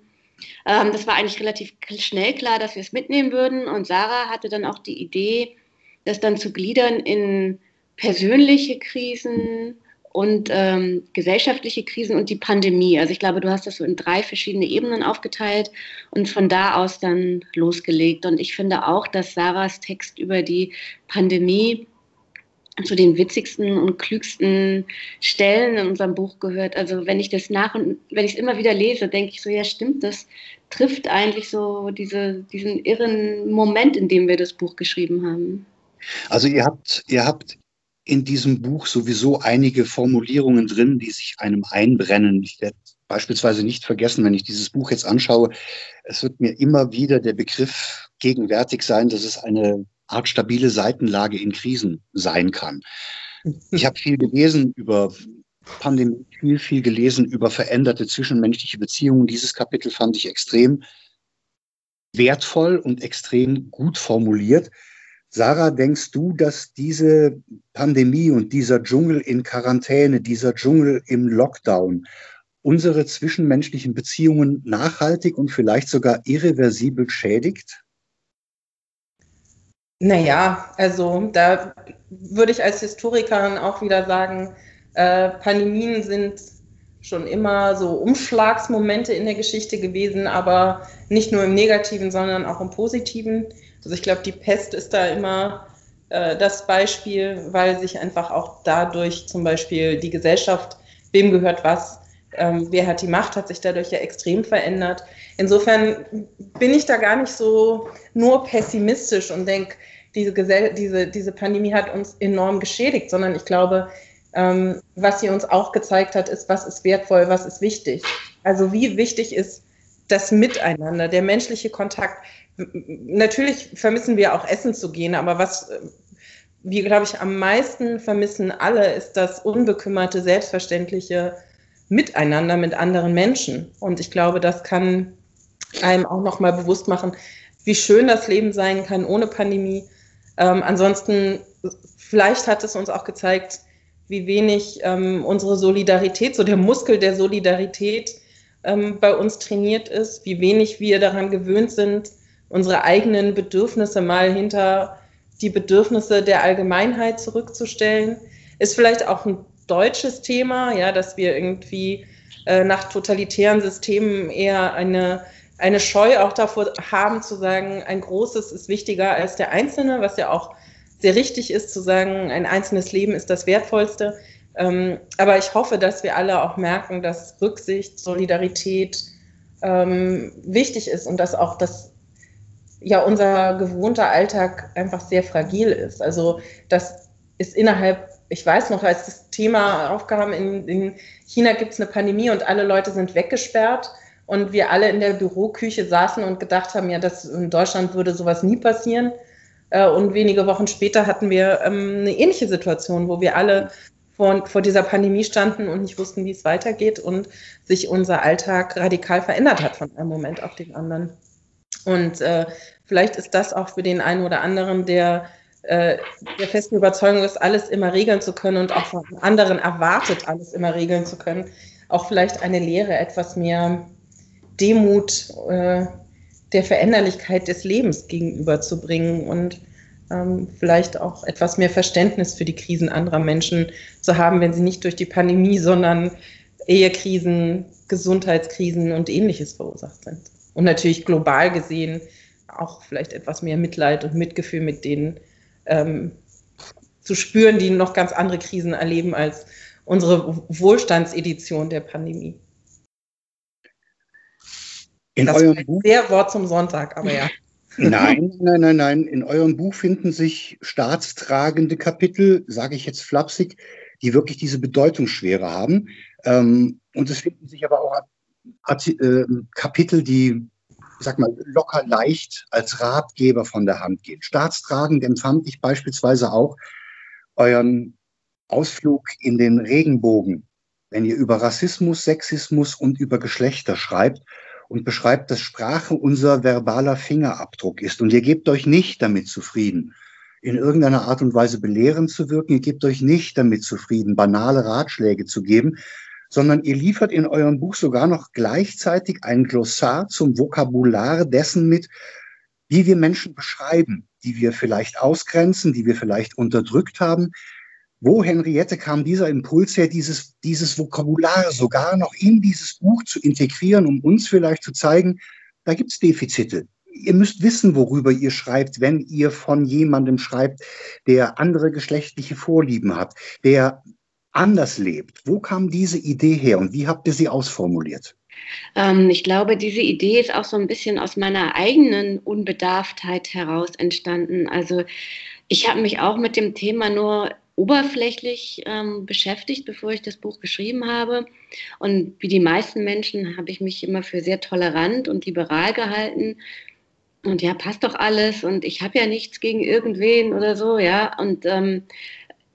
ähm, das war eigentlich relativ schnell klar, dass wir es mitnehmen würden. Und Sarah hatte dann auch die Idee, das dann zu gliedern in persönliche Krisen und ähm, gesellschaftliche Krisen und die Pandemie. Also ich glaube, du hast das so in drei verschiedene Ebenen aufgeteilt und von da aus dann losgelegt. Und ich finde auch, dass Sarahs Text über die Pandemie zu den witzigsten und klügsten Stellen in unserem Buch gehört. Also wenn ich das nach und wenn ich es immer wieder lese, denke ich so, ja stimmt, das trifft eigentlich so diese, diesen irren Moment, in dem wir das Buch geschrieben haben. Also ihr habt, ihr habt in diesem Buch sowieso einige Formulierungen drin, die sich einem einbrennen. Ich werde beispielsweise nicht vergessen, wenn ich dieses Buch jetzt anschaue, es wird mir immer wieder der Begriff gegenwärtig sein, dass es eine Art stabile Seitenlage in Krisen sein kann. Ich habe viel gelesen über Pandemie, viel, viel gelesen über veränderte zwischenmenschliche Beziehungen. Dieses Kapitel fand ich extrem wertvoll und extrem gut formuliert. Sarah, denkst du, dass diese Pandemie und dieser Dschungel in Quarantäne, dieser Dschungel im Lockdown unsere zwischenmenschlichen Beziehungen nachhaltig und vielleicht sogar irreversibel schädigt? Naja, also da würde ich als Historikerin auch wieder sagen, äh, Pandemien sind schon immer so Umschlagsmomente in der Geschichte gewesen, aber nicht nur im negativen, sondern auch im positiven. Also ich glaube, die Pest ist da immer äh, das Beispiel, weil sich einfach auch dadurch zum Beispiel die Gesellschaft, wem gehört was, ähm, wer hat die Macht, hat sich dadurch ja extrem verändert. Insofern bin ich da gar nicht so nur pessimistisch und denke, diese, diese, diese Pandemie hat uns enorm geschädigt, sondern ich glaube, ähm, was sie uns auch gezeigt hat, ist, was ist wertvoll, was ist wichtig. Also wie wichtig ist das Miteinander, der menschliche Kontakt. Natürlich vermissen wir auch Essen zu gehen, aber was wir, glaube ich, am meisten vermissen alle, ist das unbekümmerte, selbstverständliche Miteinander mit anderen Menschen. Und ich glaube, das kann einem auch nochmal bewusst machen, wie schön das Leben sein kann ohne Pandemie. Ähm, ansonsten, vielleicht hat es uns auch gezeigt, wie wenig ähm, unsere Solidarität, so der Muskel der Solidarität ähm, bei uns trainiert ist, wie wenig wir daran gewöhnt sind, unsere eigenen Bedürfnisse mal hinter die Bedürfnisse der Allgemeinheit zurückzustellen. Ist vielleicht auch ein deutsches Thema, ja, dass wir irgendwie äh, nach totalitären Systemen eher eine eine Scheu auch davor haben zu sagen, ein Großes ist wichtiger als der Einzelne, was ja auch sehr richtig ist zu sagen, ein einzelnes Leben ist das Wertvollste. Ähm, aber ich hoffe, dass wir alle auch merken, dass Rücksicht, Solidarität ähm, wichtig ist und dass auch das ja unser gewohnter Alltag einfach sehr fragil ist. Also das ist innerhalb, ich weiß noch, als das Thema aufkam, in, in China gibt es eine Pandemie und alle Leute sind weggesperrt und wir alle in der Büroküche saßen und gedacht haben, ja, das in Deutschland würde sowas nie passieren. Äh, und wenige Wochen später hatten wir ähm, eine ähnliche Situation, wo wir alle vor, vor dieser Pandemie standen und nicht wussten, wie es weitergeht und sich unser Alltag radikal verändert hat von einem Moment auf den anderen. Und äh, vielleicht ist das auch für den einen oder anderen, der äh, der festen Überzeugung ist, alles immer regeln zu können und auch von anderen erwartet, alles immer regeln zu können, auch vielleicht eine Lehre, etwas mehr Demut äh, der Veränderlichkeit des Lebens gegenüberzubringen und ähm, vielleicht auch etwas mehr Verständnis für die Krisen anderer Menschen zu haben, wenn sie nicht durch die Pandemie, sondern Ehekrisen, Gesundheitskrisen und ähnliches verursacht sind. Und natürlich global gesehen auch vielleicht etwas mehr Mitleid und Mitgefühl mit denen ähm, zu spüren, die noch ganz andere Krisen erleben als unsere Wohlstandsedition der Pandemie. In das eurem Buch? Sehr Wort zum Sonntag, aber ja. Nein, nein, nein, nein. In eurem Buch finden sich staatstragende Kapitel, sage ich jetzt flapsig, die wirklich diese Bedeutungsschwere haben. Ähm, und es finden sich aber auch äh, Kapitel, die, sag mal, locker leicht als Ratgeber von der Hand gehen. Staatstragend empfand ich beispielsweise auch euren Ausflug in den Regenbogen, wenn ihr über Rassismus, Sexismus und über Geschlechter schreibt und beschreibt, dass Sprache unser verbaler Fingerabdruck ist. Und ihr gebt euch nicht damit zufrieden, in irgendeiner Art und Weise belehrend zu wirken. Ihr gebt euch nicht damit zufrieden, banale Ratschläge zu geben, sondern ihr liefert in eurem Buch sogar noch gleichzeitig ein Glossar zum Vokabular dessen mit, wie wir Menschen beschreiben, die wir vielleicht ausgrenzen, die wir vielleicht unterdrückt haben, wo, Henriette, kam dieser Impuls her, dieses, dieses Vokabular sogar noch in dieses Buch zu integrieren, um uns vielleicht zu zeigen, da gibt es Defizite. Ihr müsst wissen, worüber ihr schreibt, wenn ihr von jemandem schreibt, der andere geschlechtliche Vorlieben hat, der anders lebt. Wo kam diese Idee her und wie habt ihr sie ausformuliert? Ähm, ich glaube, diese Idee ist auch so ein bisschen aus meiner eigenen Unbedarftheit heraus entstanden. Also ich habe mich auch mit dem Thema nur oberflächlich ähm, beschäftigt, bevor ich das Buch geschrieben habe. Und wie die meisten Menschen habe ich mich immer für sehr tolerant und liberal gehalten. Und ja, passt doch alles und ich habe ja nichts gegen irgendwen oder so, ja. Und ähm,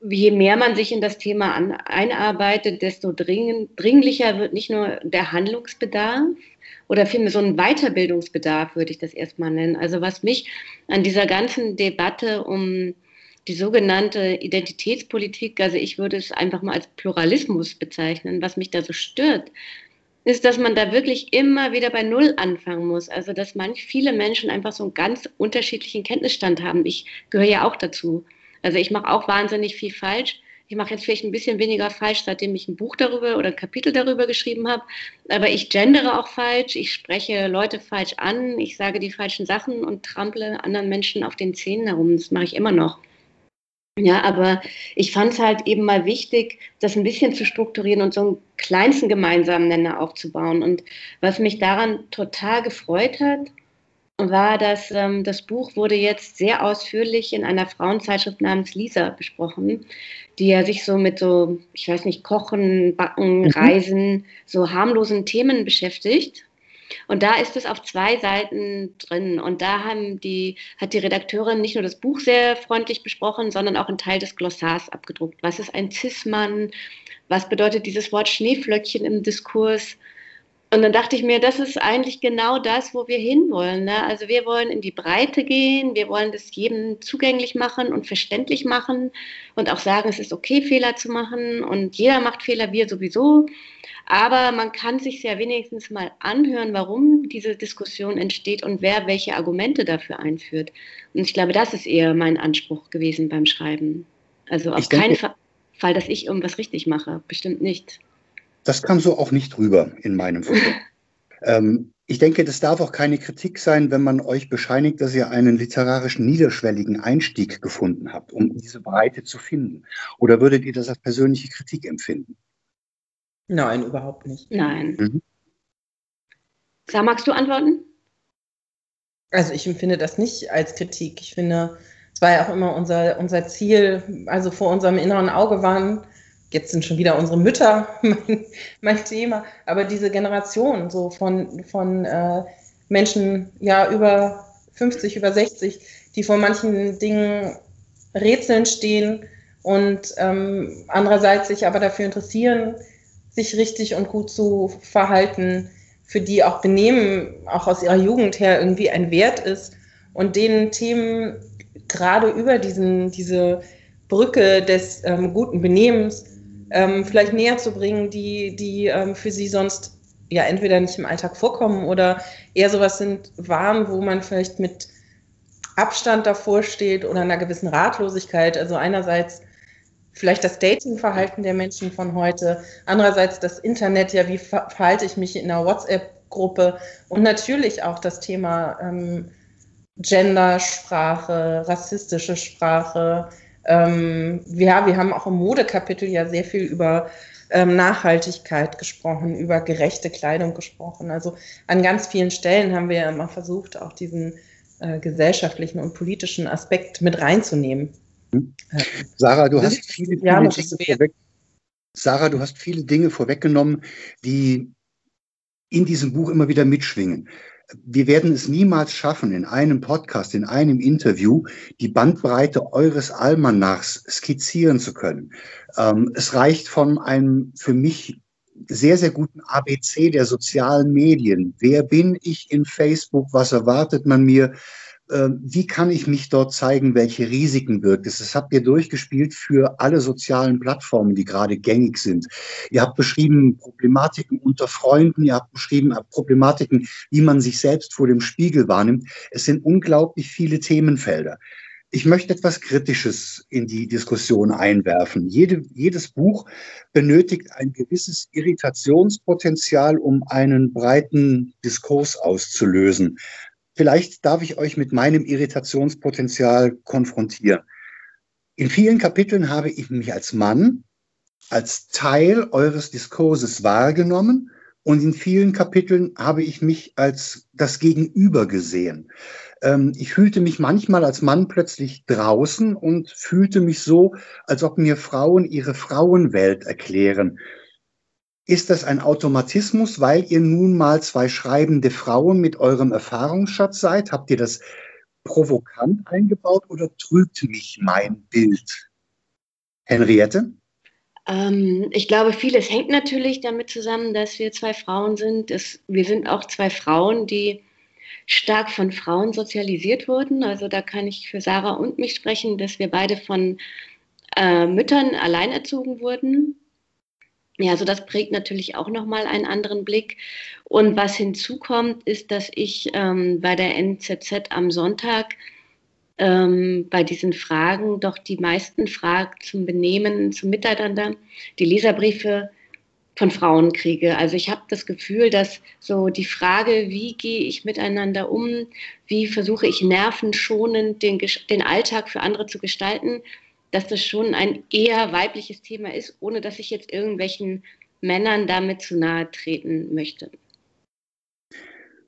je mehr man sich in das Thema an, einarbeitet, desto dringend, dringlicher wird nicht nur der Handlungsbedarf oder vielmehr so ein Weiterbildungsbedarf, würde ich das erstmal nennen. Also was mich an dieser ganzen Debatte um die sogenannte Identitätspolitik, also ich würde es einfach mal als Pluralismus bezeichnen, was mich da so stört, ist, dass man da wirklich immer wieder bei Null anfangen muss. Also dass manch viele Menschen einfach so einen ganz unterschiedlichen Kenntnisstand haben. Ich gehöre ja auch dazu. Also ich mache auch wahnsinnig viel falsch. Ich mache jetzt vielleicht ein bisschen weniger falsch, seitdem ich ein Buch darüber oder ein Kapitel darüber geschrieben habe. Aber ich gendere auch falsch, ich spreche Leute falsch an, ich sage die falschen Sachen und trample anderen Menschen auf den Zähnen herum. Das mache ich immer noch. Ja, aber ich fand es halt eben mal wichtig, das ein bisschen zu strukturieren und so einen kleinsten gemeinsamen Nenner aufzubauen. Und was mich daran total gefreut hat, war, dass ähm, das Buch wurde jetzt sehr ausführlich in einer Frauenzeitschrift namens Lisa besprochen, die ja sich so mit so, ich weiß nicht, Kochen, Backen, mhm. Reisen, so harmlosen Themen beschäftigt. Und da ist es auf zwei Seiten drin. Und da haben die, hat die Redakteurin nicht nur das Buch sehr freundlich besprochen, sondern auch einen Teil des Glossars abgedruckt. Was ist ein Cis-Mann? Was bedeutet dieses Wort Schneeflöckchen im Diskurs? Und dann dachte ich mir, das ist eigentlich genau das, wo wir hinwollen. Ne? Also wir wollen in die Breite gehen, wir wollen das jedem zugänglich machen und verständlich machen und auch sagen, es ist okay, Fehler zu machen und jeder macht Fehler, wir sowieso. Aber man kann sich ja wenigstens mal anhören, warum diese Diskussion entsteht und wer welche Argumente dafür einführt. Und ich glaube, das ist eher mein Anspruch gewesen beim Schreiben. Also auf keinen Fall, dass ich irgendwas richtig mache, bestimmt nicht. Das kam so auch nicht rüber in meinem Foto. Ähm, ich denke, das darf auch keine Kritik sein, wenn man euch bescheinigt, dass ihr einen literarischen niederschwelligen Einstieg gefunden habt, um diese Breite zu finden. Oder würdet ihr das als persönliche Kritik empfinden? Nein, überhaupt nicht. Nein. Mhm. Sag, magst du antworten? Also ich empfinde das nicht als Kritik. Ich finde, es war ja auch immer unser, unser Ziel, also vor unserem inneren Auge waren jetzt sind schon wieder unsere Mütter mein, mein Thema, aber diese Generation so von, von äh, Menschen, ja, über 50, über 60, die vor manchen Dingen rätseln stehen und ähm, andererseits sich aber dafür interessieren, sich richtig und gut zu verhalten, für die auch Benehmen auch aus ihrer Jugend her irgendwie ein Wert ist und denen Themen gerade über diesen, diese Brücke des ähm, guten Benehmens ähm, vielleicht näher zu bringen, die, die ähm, für sie sonst ja entweder nicht im Alltag vorkommen oder eher sowas sind Waren, wo man vielleicht mit Abstand davor steht oder einer gewissen Ratlosigkeit. Also einerseits vielleicht das Datingverhalten der Menschen von heute, andererseits das Internet, ja, wie verhalte ich mich in einer WhatsApp-Gruppe und natürlich auch das Thema ähm, Gendersprache, rassistische Sprache, ähm, ja, wir haben auch im Modekapitel ja sehr viel über ähm, Nachhaltigkeit gesprochen, über gerechte Kleidung gesprochen. Also an ganz vielen Stellen haben wir ja immer versucht, auch diesen äh, gesellschaftlichen und politischen Aspekt mit reinzunehmen. Mhm. Sarah, du hast viele, viele ja, Dinge vorweg, Sarah, du hast viele Dinge vorweggenommen, die in diesem Buch immer wieder mitschwingen wir werden es niemals schaffen, in einem Podcast, in einem Interview die Bandbreite eures Almanachs skizzieren zu können. Ähm, es reicht von einem für mich sehr, sehr guten ABC der sozialen Medien. Wer bin ich in Facebook? Was erwartet man mir? Ähm, wie kann ich mich dort zeigen, welche Risiken birgt es? Das habt ihr durchgespielt für alle sozialen Plattformen, die gerade gängig sind. Ihr habt beschrieben Problematiken unter Freunden, ihr habt beschrieben Problematiken, wie man sich selbst vor dem Spiegel wahrnimmt. Es sind unglaublich viele Themenfelder. Ich möchte etwas Kritisches in die Diskussion einwerfen. Jede, jedes Buch benötigt ein gewisses Irritationspotenzial, um einen breiten Diskurs auszulösen. Vielleicht darf ich euch mit meinem Irritationspotenzial konfrontieren. In vielen Kapiteln habe ich mich als Mann, als Teil eures Diskurses wahrgenommen und in vielen Kapiteln habe ich mich als das Gegenüber gesehen. Ähm, ich fühlte mich manchmal als Mann plötzlich draußen und fühlte mich so, als ob mir Frauen ihre Frauenwelt erklären. Ist das ein Automatismus, weil ihr nun mal zwei schreibende Frauen mit eurem Erfahrungsschatz seid? Habt ihr das provokant eingebaut oder trügt mich mein Bild? Henriette? Ähm, ich glaube, vieles hängt natürlich damit zusammen, dass wir zwei Frauen sind. Es, wir sind auch zwei Frauen, die stark von Frauen sozialisiert wurden. Also da kann ich für Sarah und mich sprechen, dass wir beide von äh, Müttern allein erzogen wurden ja, also das prägt natürlich auch nochmal einen anderen Blick. Und was hinzukommt, ist, dass ich ähm, bei der NZZ am Sonntag ähm, bei diesen Fragen doch die meisten Fragen zum Benehmen, zum Miteinander, die Leserbriefe von Frauen kriege. Also ich habe das Gefühl, dass so die Frage, wie gehe ich miteinander um, wie versuche ich nervenschonend den, den Alltag für andere zu gestalten, dass das schon ein eher weibliches Thema ist, ohne dass ich jetzt irgendwelchen Männern damit zu nahe treten möchte.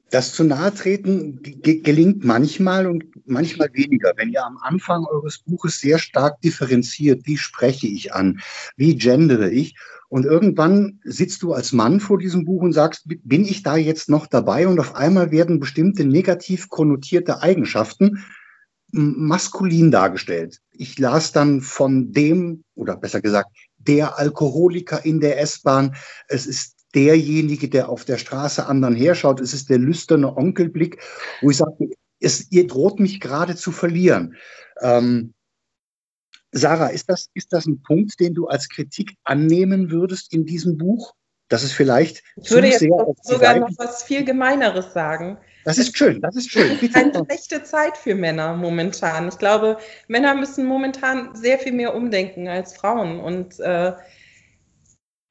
Das zu nahe treten gelingt manchmal und manchmal weniger. Wenn ihr am Anfang eures Buches sehr stark differenziert, wie spreche ich an, wie gendere ich, und irgendwann sitzt du als Mann vor diesem Buch und sagst, bin ich da jetzt noch dabei? Und auf einmal werden bestimmte negativ konnotierte Eigenschaften maskulin dargestellt. Ich las dann von dem, oder besser gesagt, der Alkoholiker in der S-Bahn. Es ist derjenige, der auf der Straße anderen herschaut. Es ist der lüsterne Onkelblick, wo ich sage, es, ihr droht mich gerade zu verlieren. Ähm, Sarah, ist das, ist das ein Punkt, den du als Kritik annehmen würdest in diesem Buch? Dass es vielleicht ich würde jetzt sogar noch was viel Gemeineres sagen. Das ist schön, das ist schön. Es ist eine schlechte Zeit für Männer momentan. Ich glaube, Männer müssen momentan sehr viel mehr umdenken als Frauen. Und äh,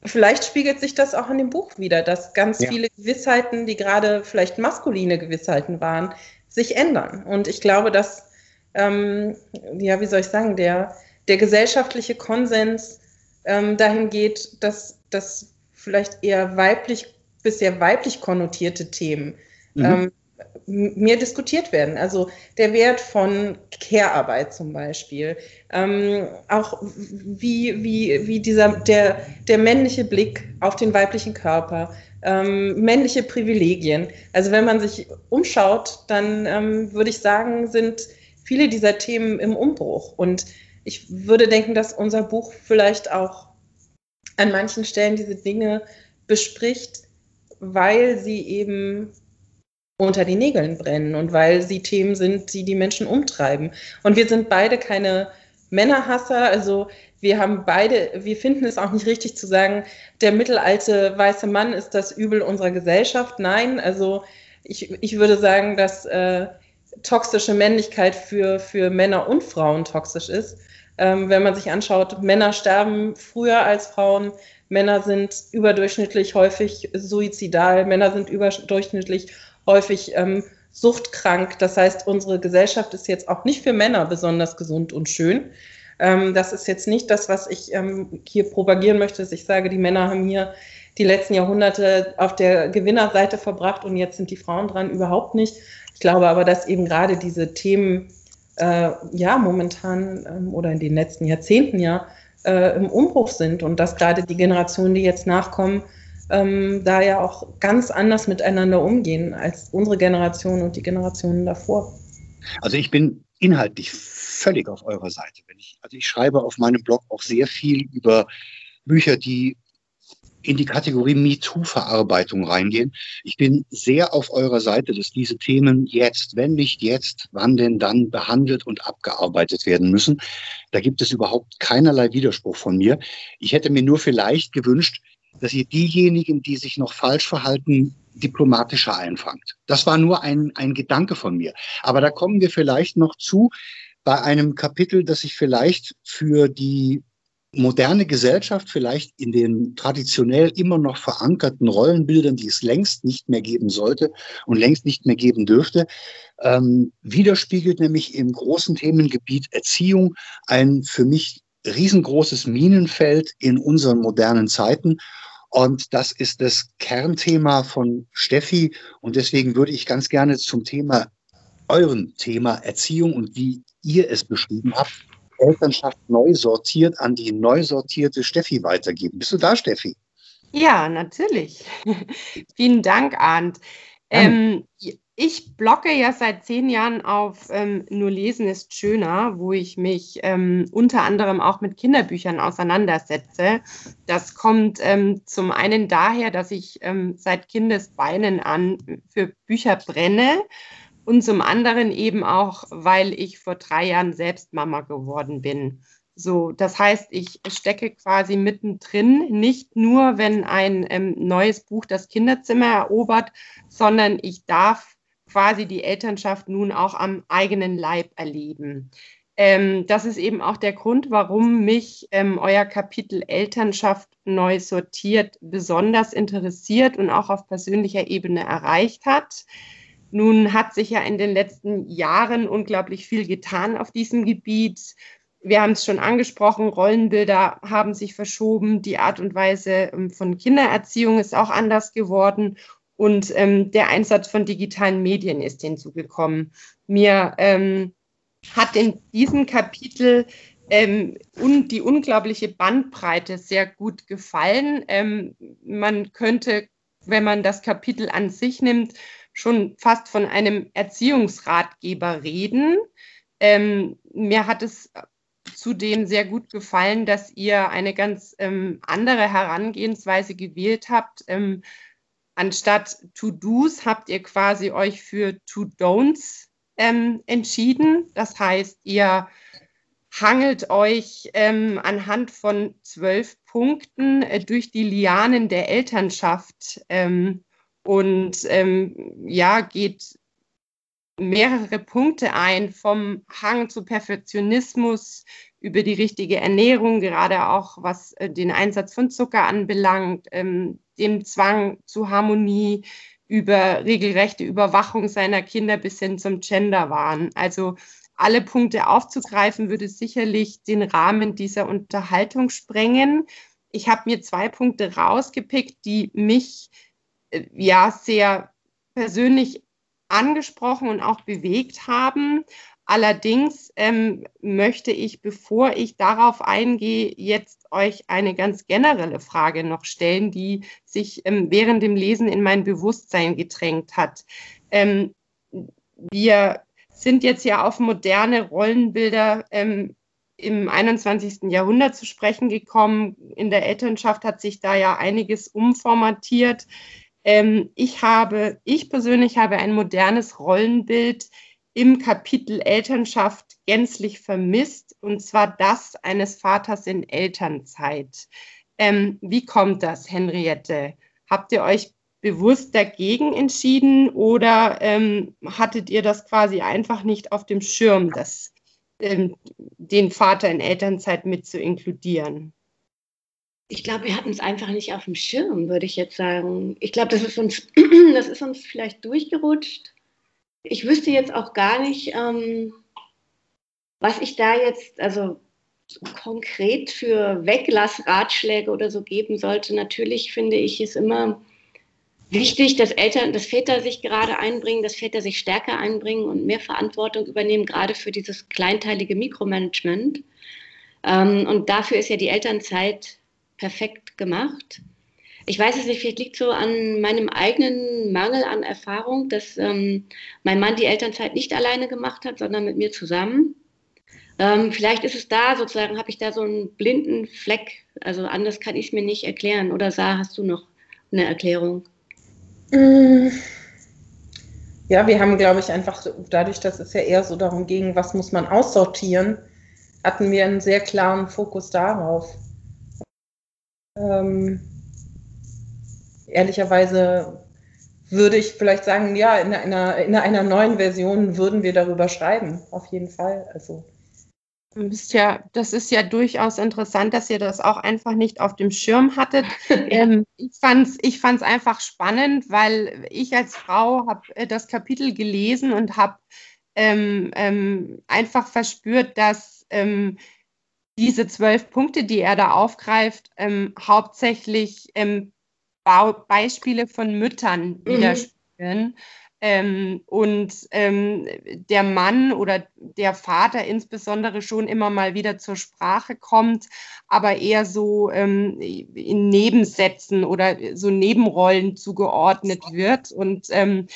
vielleicht spiegelt sich das auch in dem Buch wieder, dass ganz Ja. viele Gewissheiten, die gerade vielleicht maskuline Gewissheiten waren, sich ändern. Und ich glaube, dass, ähm, ja, wie soll ich sagen, der, der gesellschaftliche Konsens ähm, dahin geht, dass, dass vielleicht eher weiblich, bisher weiblich konnotierte Themen Mhm. ähm, mehr diskutiert werden. Also der Wert von Care-Arbeit zum Beispiel, ähm, auch wie, wie, wie dieser, der, der männliche Blick auf den weiblichen Körper, ähm, männliche Privilegien. Also wenn man sich umschaut, dann ähm, würde ich sagen, sind viele dieser Themen im Umbruch. Und ich würde denken, dass unser Buch vielleicht auch an manchen Stellen diese Dinge bespricht, weil sie eben unter die Nägeln brennen und weil sie Themen sind, die die Menschen umtreiben. Und wir sind beide keine Männerhasser, also wir haben beide, wir finden es auch nicht richtig zu sagen, der mittelalte weiße Mann ist das Übel unserer Gesellschaft. Nein, also ich, ich würde sagen, dass äh, toxische Männlichkeit für, für Männer und Frauen toxisch ist. Ähm, wenn man sich anschaut, Männer sterben früher als Frauen, Männer sind überdurchschnittlich häufig suizidal, Männer sind überdurchschnittlich häufig ähm, suchtkrank. Das heißt, unsere Gesellschaft ist jetzt auch nicht für Männer besonders gesund und schön. Ähm, das ist jetzt nicht das, was ich ähm, hier propagieren möchte, dass ich sage, die Männer haben hier die letzten Jahrhunderte auf der Gewinnerseite verbracht und jetzt sind die Frauen dran, überhaupt nicht. Ich glaube aber, dass eben gerade diese Themen äh, ja momentan ähm, oder in den letzten Jahrzehnten ja äh, im Umbruch sind und dass gerade die Generationen, die jetzt nachkommen, ähm, da ja auch ganz anders miteinander umgehen als unsere Generation und die Generationen davor. Also ich bin inhaltlich völlig auf eurer Seite. Ich, also ich schreibe auf meinem Blog auch sehr viel über Bücher, die in die Kategorie MeToo-Verarbeitung reingehen. Ich bin sehr auf eurer Seite, dass diese Themen jetzt, wenn nicht jetzt, wann denn dann behandelt und abgearbeitet werden müssen. Da gibt es überhaupt keinerlei Widerspruch von mir. Ich hätte mir nur vielleicht gewünscht, dass ihr diejenigen, die sich noch falsch verhalten, diplomatischer einfangt. Das war nur ein, ein Gedanke von mir. Aber da kommen wir vielleicht noch zu bei einem Kapitel, das sich vielleicht für die moderne Gesellschaft vielleicht in den traditionell immer noch verankerten Rollenbildern, die es längst nicht mehr geben sollte und längst nicht mehr geben dürfte, ähm, widerspiegelt nämlich im großen Themengebiet Erziehung ein für mich riesengroßes Minenfeld in unseren modernen Zeiten. Und das ist das Kernthema von Steffi. Und deswegen würde ich ganz gerne zum Thema, euren Thema Erziehung und wie ihr es beschrieben habt, Elternschaft neu sortiert an die neu sortierte Steffi weitergeben. Bist du da, Steffi? Ja, natürlich. Vielen Dank, Arndt. Ähm, ich blogge ja seit zehn Jahren auf ähm, Nur Lesen ist schöner, wo ich mich ähm, unter anderem auch mit Kinderbüchern auseinandersetze. Das kommt ähm, zum einen daher, dass ich ähm, seit Kindesbeinen an für Bücher brenne und zum anderen eben auch, weil ich vor drei Jahren selbst Mama geworden bin. So, das heißt, ich stecke quasi mittendrin, nicht nur, wenn ein ähm, neues Buch das Kinderzimmer erobert, sondern ich darf quasi die Elternschaft nun auch am eigenen Leib erleben. Ähm, das ist eben auch der Grund, warum mich ähm, euer Kapitel Elternschaft neu sortiert besonders interessiert und auch auf persönlicher Ebene erreicht hat. Nun hat sich ja in den letzten Jahren unglaublich viel getan auf diesem Gebiet. Wir haben es schon angesprochen, Rollenbilder haben sich verschoben, die Art und Weise ähm, von Kindererziehung ist auch anders geworden und ähm, der Einsatz von digitalen Medien ist hinzugekommen. Mir ähm, hat in diesem Kapitel ähm, un die unglaubliche Bandbreite sehr gut gefallen. Ähm, man könnte, wenn man das Kapitel an sich nimmt, schon fast von einem Erziehungsratgeber reden. Ähm, mir hat es zudem sehr gut gefallen, dass ihr eine ganz ähm, andere Herangehensweise gewählt habt. Ähm, anstatt To-Dos habt ihr quasi euch für To-Don'ts ähm, entschieden. Das heißt, ihr hangelt euch ähm, anhand von zwölf Punkten äh, durch die Lianen der Elternschaft ähm, und ähm, ja, geht mehrere Punkte ein, vom Hang zu Perfektionismus über die richtige Ernährung, gerade auch was äh, den Einsatz von Zucker anbelangt, ähm, dem Zwang zu Harmonie, über regelrechte Überwachung seiner Kinder bis hin zum Genderwahn. Also alle Punkte aufzugreifen, würde sicherlich den Rahmen dieser Unterhaltung sprengen. Ich habe mir zwei Punkte rausgepickt, die mich äh, ja sehr persönlich angesprochen und auch bewegt haben. Allerdings ähm, möchte ich, bevor ich darauf eingehe, jetzt euch eine ganz generelle Frage noch stellen, die sich ähm, während dem Lesen in mein Bewusstsein gedrängt hat. Ähm, wir sind jetzt ja auf moderne Rollenbilder ähm, im 21. Jahrhundert zu sprechen gekommen. In der Elternschaft hat sich da ja einiges umformatiert. Ähm, ich habe, ich persönlich habe ein modernes Rollenbild im Kapitel Elternschaft gänzlich vermisst, und zwar das eines Vaters in Elternzeit. Ähm, wie kommt das, Henriette? Habt ihr euch bewusst dagegen entschieden oder ähm, hattet ihr das quasi einfach nicht auf dem Schirm, das, ähm, den Vater in Elternzeit mit zu inkludieren? Ich glaube, wir hatten es einfach nicht auf dem Schirm, würde ich jetzt sagen. Ich glaube, das ist uns, das ist uns vielleicht durchgerutscht. Ich wüsste jetzt auch gar nicht, ähm, was ich da jetzt, also konkret für Weglassratschläge oder so geben sollte. Natürlich finde ich es immer wichtig, dass Eltern, dass Väter sich gerade einbringen, dass Väter sich stärker einbringen und mehr Verantwortung übernehmen, gerade für dieses kleinteilige Mikromanagement. Ähm, und dafür ist ja die Elternzeit perfekt gemacht. Ich weiß es nicht, vielleicht liegt so an meinem eigenen Mangel an Erfahrung, dass ähm, mein Mann die Elternzeit nicht alleine gemacht hat, sondern mit mir zusammen. Ähm, vielleicht ist es da sozusagen, habe ich da so einen blinden Fleck. Also anders kann ich es mir nicht erklären. Oder Sa, hast du noch eine Erklärung? Ja, wir haben, glaube ich, einfach dadurch, dass es ja eher so darum ging, was muss man aussortieren, hatten wir einen sehr klaren Fokus darauf. Ähm, ehrlicherweise würde ich vielleicht sagen, ja, in einer, in einer neuen Version würden wir darüber schreiben, auf jeden Fall. Also ja, das ist ja durchaus interessant, dass ihr das auch einfach nicht auf dem Schirm hattet. ähm, ich fand es ich fand's einfach spannend, weil ich als Frau habe äh, das Kapitel gelesen und habe ähm, ähm, einfach verspürt, dass ähm, diese zwölf Punkte, die er da aufgreift, ähm, hauptsächlich ähm, Beispiele von Müttern mhm. widerspiegeln. Ähm, und ähm, der Mann oder der Vater insbesondere schon immer mal wieder zur Sprache kommt, aber eher so ähm, in Nebensätzen oder so Nebenrollen zugeordnet wird. Und ähm,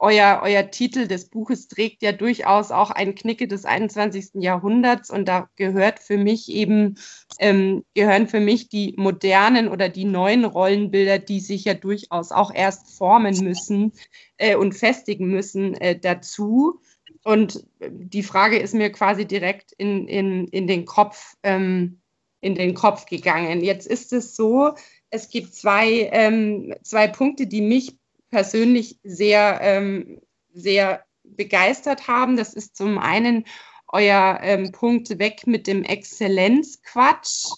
euer, euer Titel des Buches trägt ja durchaus auch ein Knicke des 21. Jahrhunderts und da gehört für mich eben, ähm, gehören für mich die modernen oder die neuen Rollenbilder, die sich ja durchaus auch erst formen müssen äh, und festigen müssen, äh, dazu. Und die Frage ist mir quasi direkt in, in, in, den Kopf, ähm, in den Kopf gegangen. Jetzt ist es so, es gibt zwei, ähm, zwei Punkte, die mich persönlich sehr, ähm, sehr begeistert haben. Das ist zum einen euer ähm, Punkt weg mit dem Exzellenzquatsch.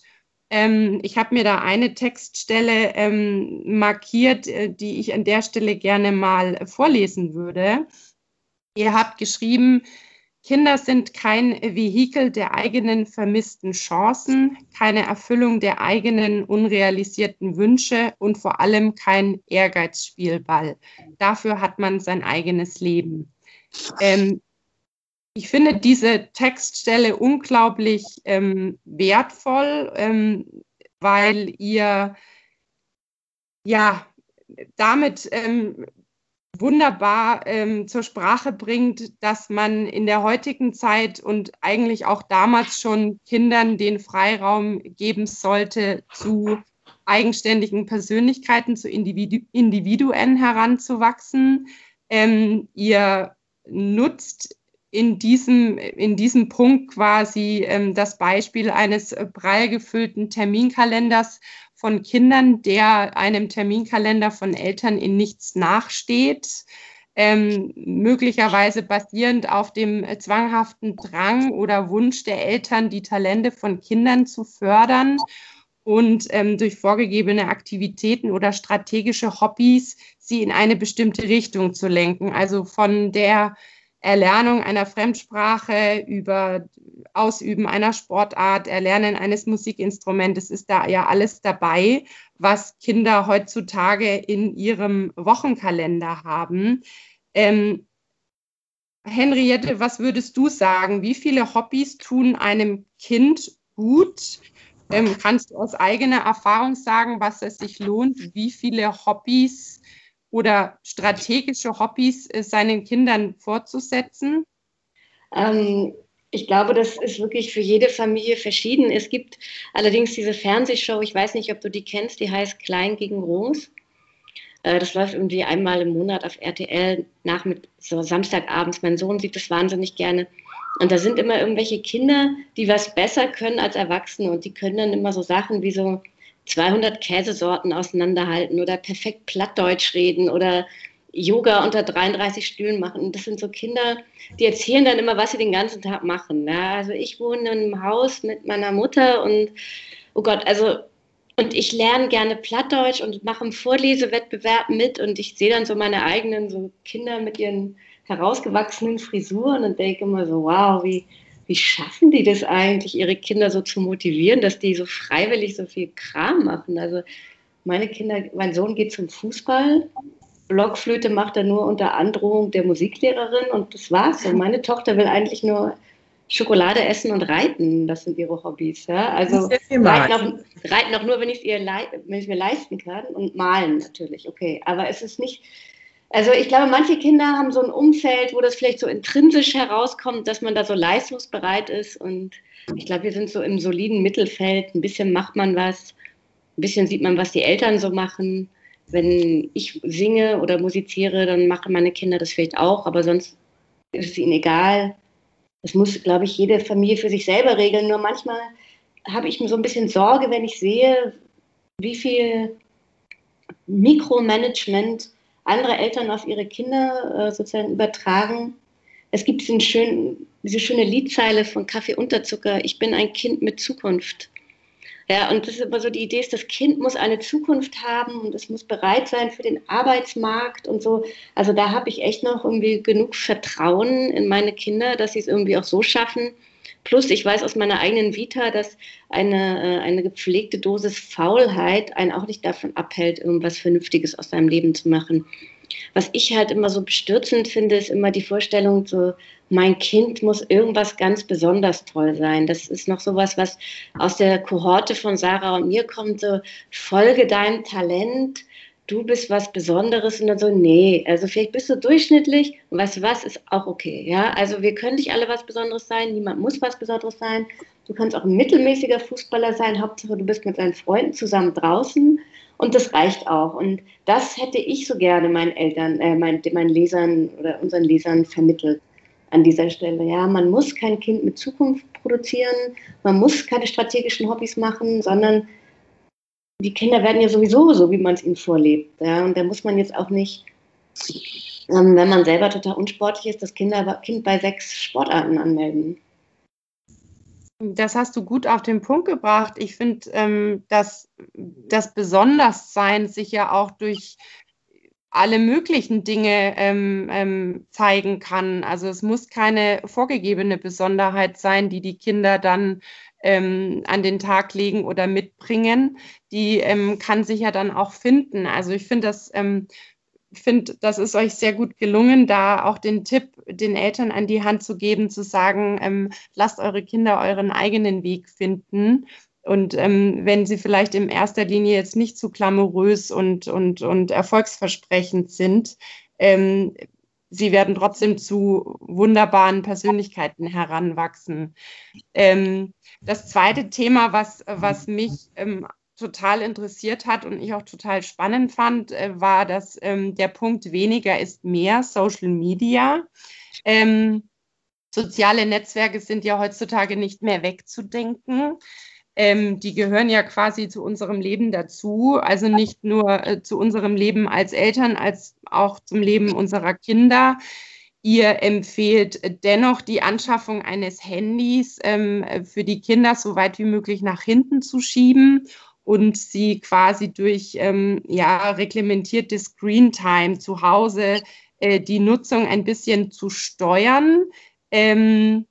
Ähm, ich habe mir da eine Textstelle ähm, markiert, äh, die ich an der Stelle gerne mal vorlesen würde. Ihr habt geschrieben, Kinder sind kein Vehikel der eigenen vermissten Chancen, keine Erfüllung der eigenen unrealisierten Wünsche und vor allem kein Ehrgeizspielball. Dafür hat man sein eigenes Leben. Ähm, ich finde diese Textstelle unglaublich ähm, wertvoll, ähm, weil ihr ja damit ähm, wunderbar ähm, zur Sprache bringt, dass man in der heutigen Zeit und eigentlich auch damals schon Kindern den Freiraum geben sollte, zu eigenständigen Persönlichkeiten, zu Individu Individuen heranzuwachsen. Ähm, ihr nutzt in diesem, in diesem Punkt quasi ähm, das Beispiel eines prall gefüllten Terminkalenders, von Kindern, der einem Terminkalender von Eltern in nichts nachsteht. ähm, möglicherweise basierend auf dem zwanghaften Drang oder Wunsch der Eltern, die Talente von Kindern zu fördern und ähm, durch vorgegebene Aktivitäten oder strategische Hobbys sie in eine bestimmte Richtung zu lenken. Also von der Erlernung einer Fremdsprache über Ausüben einer Sportart, Erlernen eines Musikinstrumentes ist da ja alles dabei, was Kinder heutzutage in ihrem Wochenkalender haben. Ähm, Henriette, was würdest du sagen? Wie viele Hobbys tun einem Kind gut? Ähm, kannst du aus eigener Erfahrung sagen, was es sich lohnt, wie viele Hobbys oder strategische Hobbys äh, seinen Kindern fortzusetzen? Ähm, ich glaube, das ist wirklich für jede Familie verschieden. Es gibt allerdings diese Fernsehshow, ich weiß nicht, ob du die kennst, die heißt Klein gegen Groß. Äh, das läuft irgendwie einmal im Monat auf RTL nach so Samstagabends. Mein Sohn sieht das wahnsinnig gerne. Und da sind immer irgendwelche Kinder, die was besser können als Erwachsene und die können dann immer so Sachen wie so 200 Käsesorten auseinanderhalten oder perfekt Plattdeutsch reden oder Yoga unter 33 Stühlen machen. Das sind so Kinder, die erzählen dann immer, was sie den ganzen Tag machen. Ja, also ich wohne in einem Haus mit meiner Mutter und oh Gott, also und ich lerne gerne Plattdeutsch und mache im Vorlesewettbewerb mit und ich sehe dann so meine eigenen so Kinder mit ihren herausgewachsenen Frisuren und denke immer so, wow, wie, wie schaffen die das eigentlich, ihre Kinder so zu motivieren, dass die so freiwillig so viel Kram machen? Also meine Kinder, mein Sohn geht zum Fußball, Blockflöte macht er nur unter Androhung der Musiklehrerin und das war's. Und meine Tochter will eigentlich nur Schokolade essen und reiten. Das sind ihre Hobbys. Ja? Also reiten auch, reiten auch, nur, wenn ich es mir leisten kann und malen natürlich. Okay, aber es ist nicht also ich glaube, manche Kinder haben so ein Umfeld, wo das vielleicht so intrinsisch herauskommt, dass man da so leistungsbereit ist. Und ich glaube, wir sind so im soliden Mittelfeld. Ein bisschen macht man was, ein bisschen sieht man, was die Eltern so machen. Wenn ich singe oder musiziere, dann machen meine Kinder das vielleicht auch, aber sonst ist es ihnen egal. Das muss, glaube ich, jede Familie für sich selber regeln. Nur manchmal habe ich mir so ein bisschen Sorge, wenn ich sehe, wie viel Mikromanagement andere Eltern auf ihre Kinder äh, sozusagen übertragen. Es gibt diesen schönen, diese schöne Liedzeile von Kaffee Unterzucker, ich bin ein Kind mit Zukunft. Ja, und das ist immer so die Idee, ist, das Kind muss eine Zukunft haben und es muss bereit sein für den Arbeitsmarkt und so. Also da habe ich echt noch irgendwie genug Vertrauen in meine Kinder, dass sie es irgendwie auch so schaffen, Plus, ich weiß aus meiner eigenen Vita, dass eine, äh, eine gepflegte Dosis Faulheit einen auch nicht davon abhält, irgendwas Vernünftiges aus seinem Leben zu machen. Was ich halt immer so bestürzend finde, ist immer die Vorstellung, so, mein Kind muss irgendwas ganz besonders toll sein. Das ist noch sowas, was aus der Kohorte von Sarah und mir kommt, so, folge deinem Talent, du bist was Besonderes und dann so, nee, also vielleicht bist du durchschnittlich und weißt du was, ist auch okay, ja. Also wir können nicht alle was Besonderes sein, niemand muss was Besonderes sein. Du kannst auch ein mittelmäßiger Fußballer sein, Hauptsache du bist mit deinen Freunden zusammen draußen und das reicht auch. Und das hätte ich so gerne meinen Eltern, äh, meinen, meinen Lesern oder unseren Lesern vermittelt an dieser Stelle. Ja, man muss kein Kind mit Zukunft produzieren, man muss keine strategischen Hobbys machen, sondern die Kinder werden ja sowieso so, wie man es ihnen vorlebt. Ja? Und da muss man jetzt auch nicht, ähm, wenn man selber total unsportlich ist, das Kinder, Kind bei sechs Sportarten anmelden. Das hast du gut auf den Punkt gebracht. Ich finde, ähm, dass das Besonderssein sich ja auch durch alle möglichen Dinge ähm, ähm, zeigen kann. Also es muss keine vorgegebene Besonderheit sein, die die Kinder dann ähm, an den Tag legen oder mitbringen, die ähm, kann sich ja dann auch finden. Also ich finde das, ähm, ich finde, das ist euch sehr gut gelungen, da auch den Tipp den Eltern an die Hand zu geben, zu sagen, ähm, lasst eure Kinder euren eigenen Weg finden. Und ähm, wenn sie vielleicht in erster Linie jetzt nicht zu glamourös und, und, und erfolgsversprechend sind, ähm, sie werden trotzdem zu wunderbaren Persönlichkeiten heranwachsen. Ähm, das zweite Thema, was, was mich ähm, total interessiert hat und ich auch total spannend fand, äh, war, dass ähm, der Punkt weniger ist mehr, Social Media. Ähm, soziale Netzwerke sind ja heutzutage nicht mehr wegzudenken. Ähm, die gehören ja quasi zu unserem Leben dazu. Also nicht nur äh, zu unserem Leben als Eltern, als auch zum Leben unserer Kinder. Ihr empfehlt dennoch die Anschaffung eines Handys ähm, für die Kinder so weit wie möglich nach hinten zu schieben und sie quasi durch ähm, ja, reglementierte Screentime zu Hause äh, die Nutzung ein bisschen zu steuern. Ähm,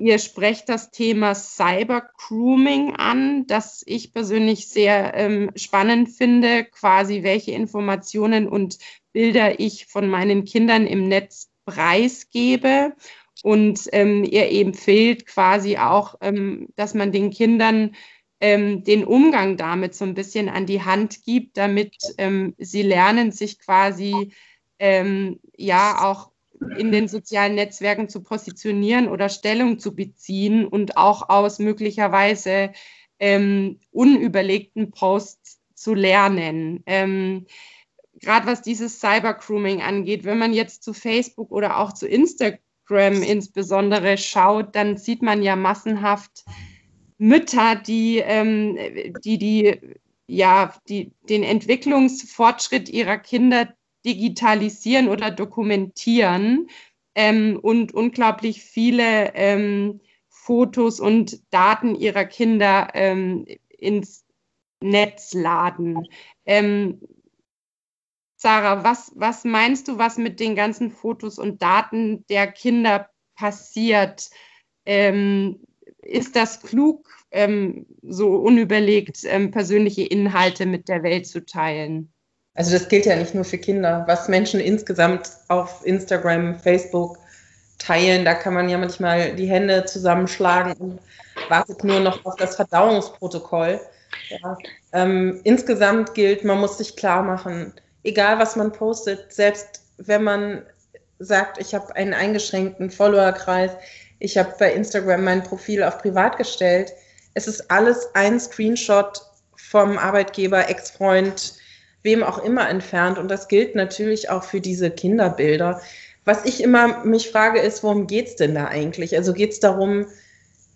Ihr sprecht das Thema Cyber-Grooming an, das ich persönlich sehr ähm, spannend finde, quasi welche Informationen und Bilder ich von meinen Kindern im Netz preisgebe. Und ähm, ihr empfiehlt quasi auch, ähm, dass man den Kindern ähm, den Umgang damit so ein bisschen an die Hand gibt, damit ähm, sie lernen, sich quasi ähm, ja auch in den sozialen Netzwerken zu positionieren oder Stellung zu beziehen und auch aus möglicherweise ähm, unüberlegten Posts zu lernen. Ähm, Gerade was dieses Cybergrooming angeht, wenn man jetzt zu Facebook oder auch zu Instagram insbesondere schaut, dann sieht man ja massenhaft Mütter, die, ähm, die, die ja, die den Entwicklungsfortschritt ihrer Kinder digitalisieren oder dokumentieren ähm, und unglaublich viele ähm, Fotos und Daten ihrer Kinder ähm, ins Netz laden. Ähm, Sarah, was, was meinst du, was mit den ganzen Fotos und Daten der Kinder passiert? Ähm, ist das klug, ähm, so unüberlegt persönliche Inhalte mit der Welt zu teilen? Also das gilt ja nicht nur für Kinder. Was Menschen insgesamt auf Instagram, Facebook teilen, da kann man ja manchmal die Hände zusammenschlagen und wartet nur noch auf das Verdauungsprotokoll. Ja. Ähm, insgesamt gilt, man muss sich klar machen, egal was man postet, selbst wenn man sagt, ich habe einen eingeschränkten Followerkreis, ich habe bei Instagram mein Profil auf privat gestellt, es ist alles ein Screenshot vom Arbeitgeber, Ex-Freund, wem auch immer entfernt. Und das gilt natürlich auch für diese Kinderbilder. Was ich immer mich frage, ist, worum geht es denn da eigentlich? Also geht es darum,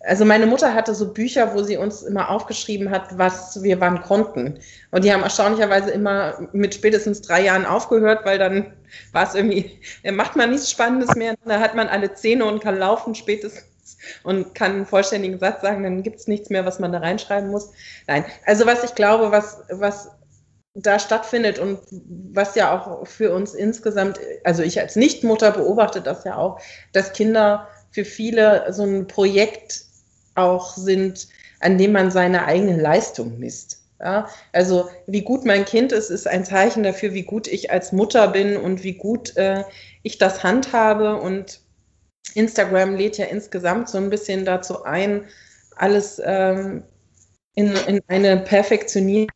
also meine Mutter hatte so Bücher, wo sie uns immer aufgeschrieben hat, was wir wann konnten. Und die haben erstaunlicherweise immer mit spätestens drei Jahren aufgehört, weil dann war es irgendwie, macht man nichts Spannendes mehr. Da hat man alle Zähne und kann laufen spätestens und kann einen vollständigen Satz sagen, dann gibt es nichts mehr, was man da reinschreiben muss. Nein, also was ich glaube, was, was da stattfindet und was ja auch für uns insgesamt, also ich als Nichtmutter beobachte das ja auch, dass Kinder für viele so ein Projekt auch sind, an dem man seine eigene Leistung misst. Ja, also wie gut mein Kind ist, ist ein Zeichen dafür, wie gut ich als Mutter bin und wie gut äh, ich das handhabe. Und Instagram lädt ja insgesamt so ein bisschen dazu ein, alles ähm, in, in eine perfektionierte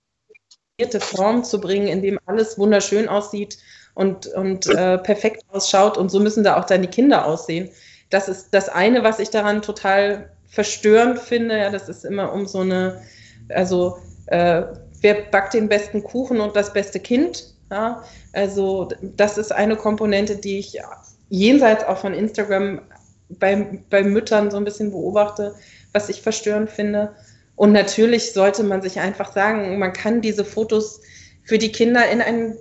Form zu bringen, in dem alles wunderschön aussieht und, und äh, perfekt ausschaut. Und so müssen da auch dann die Kinder aussehen. Das ist das eine, was ich daran total verstörend finde. Ja, das ist immer um so eine, also äh, wer backt den besten Kuchen und das beste Kind? Ja, also das ist eine Komponente, die ich jenseits auch von Instagram bei, bei Müttern so ein bisschen beobachte, was ich verstörend finde. Und natürlich sollte man sich einfach sagen, man kann diese Fotos für die Kinder in ein,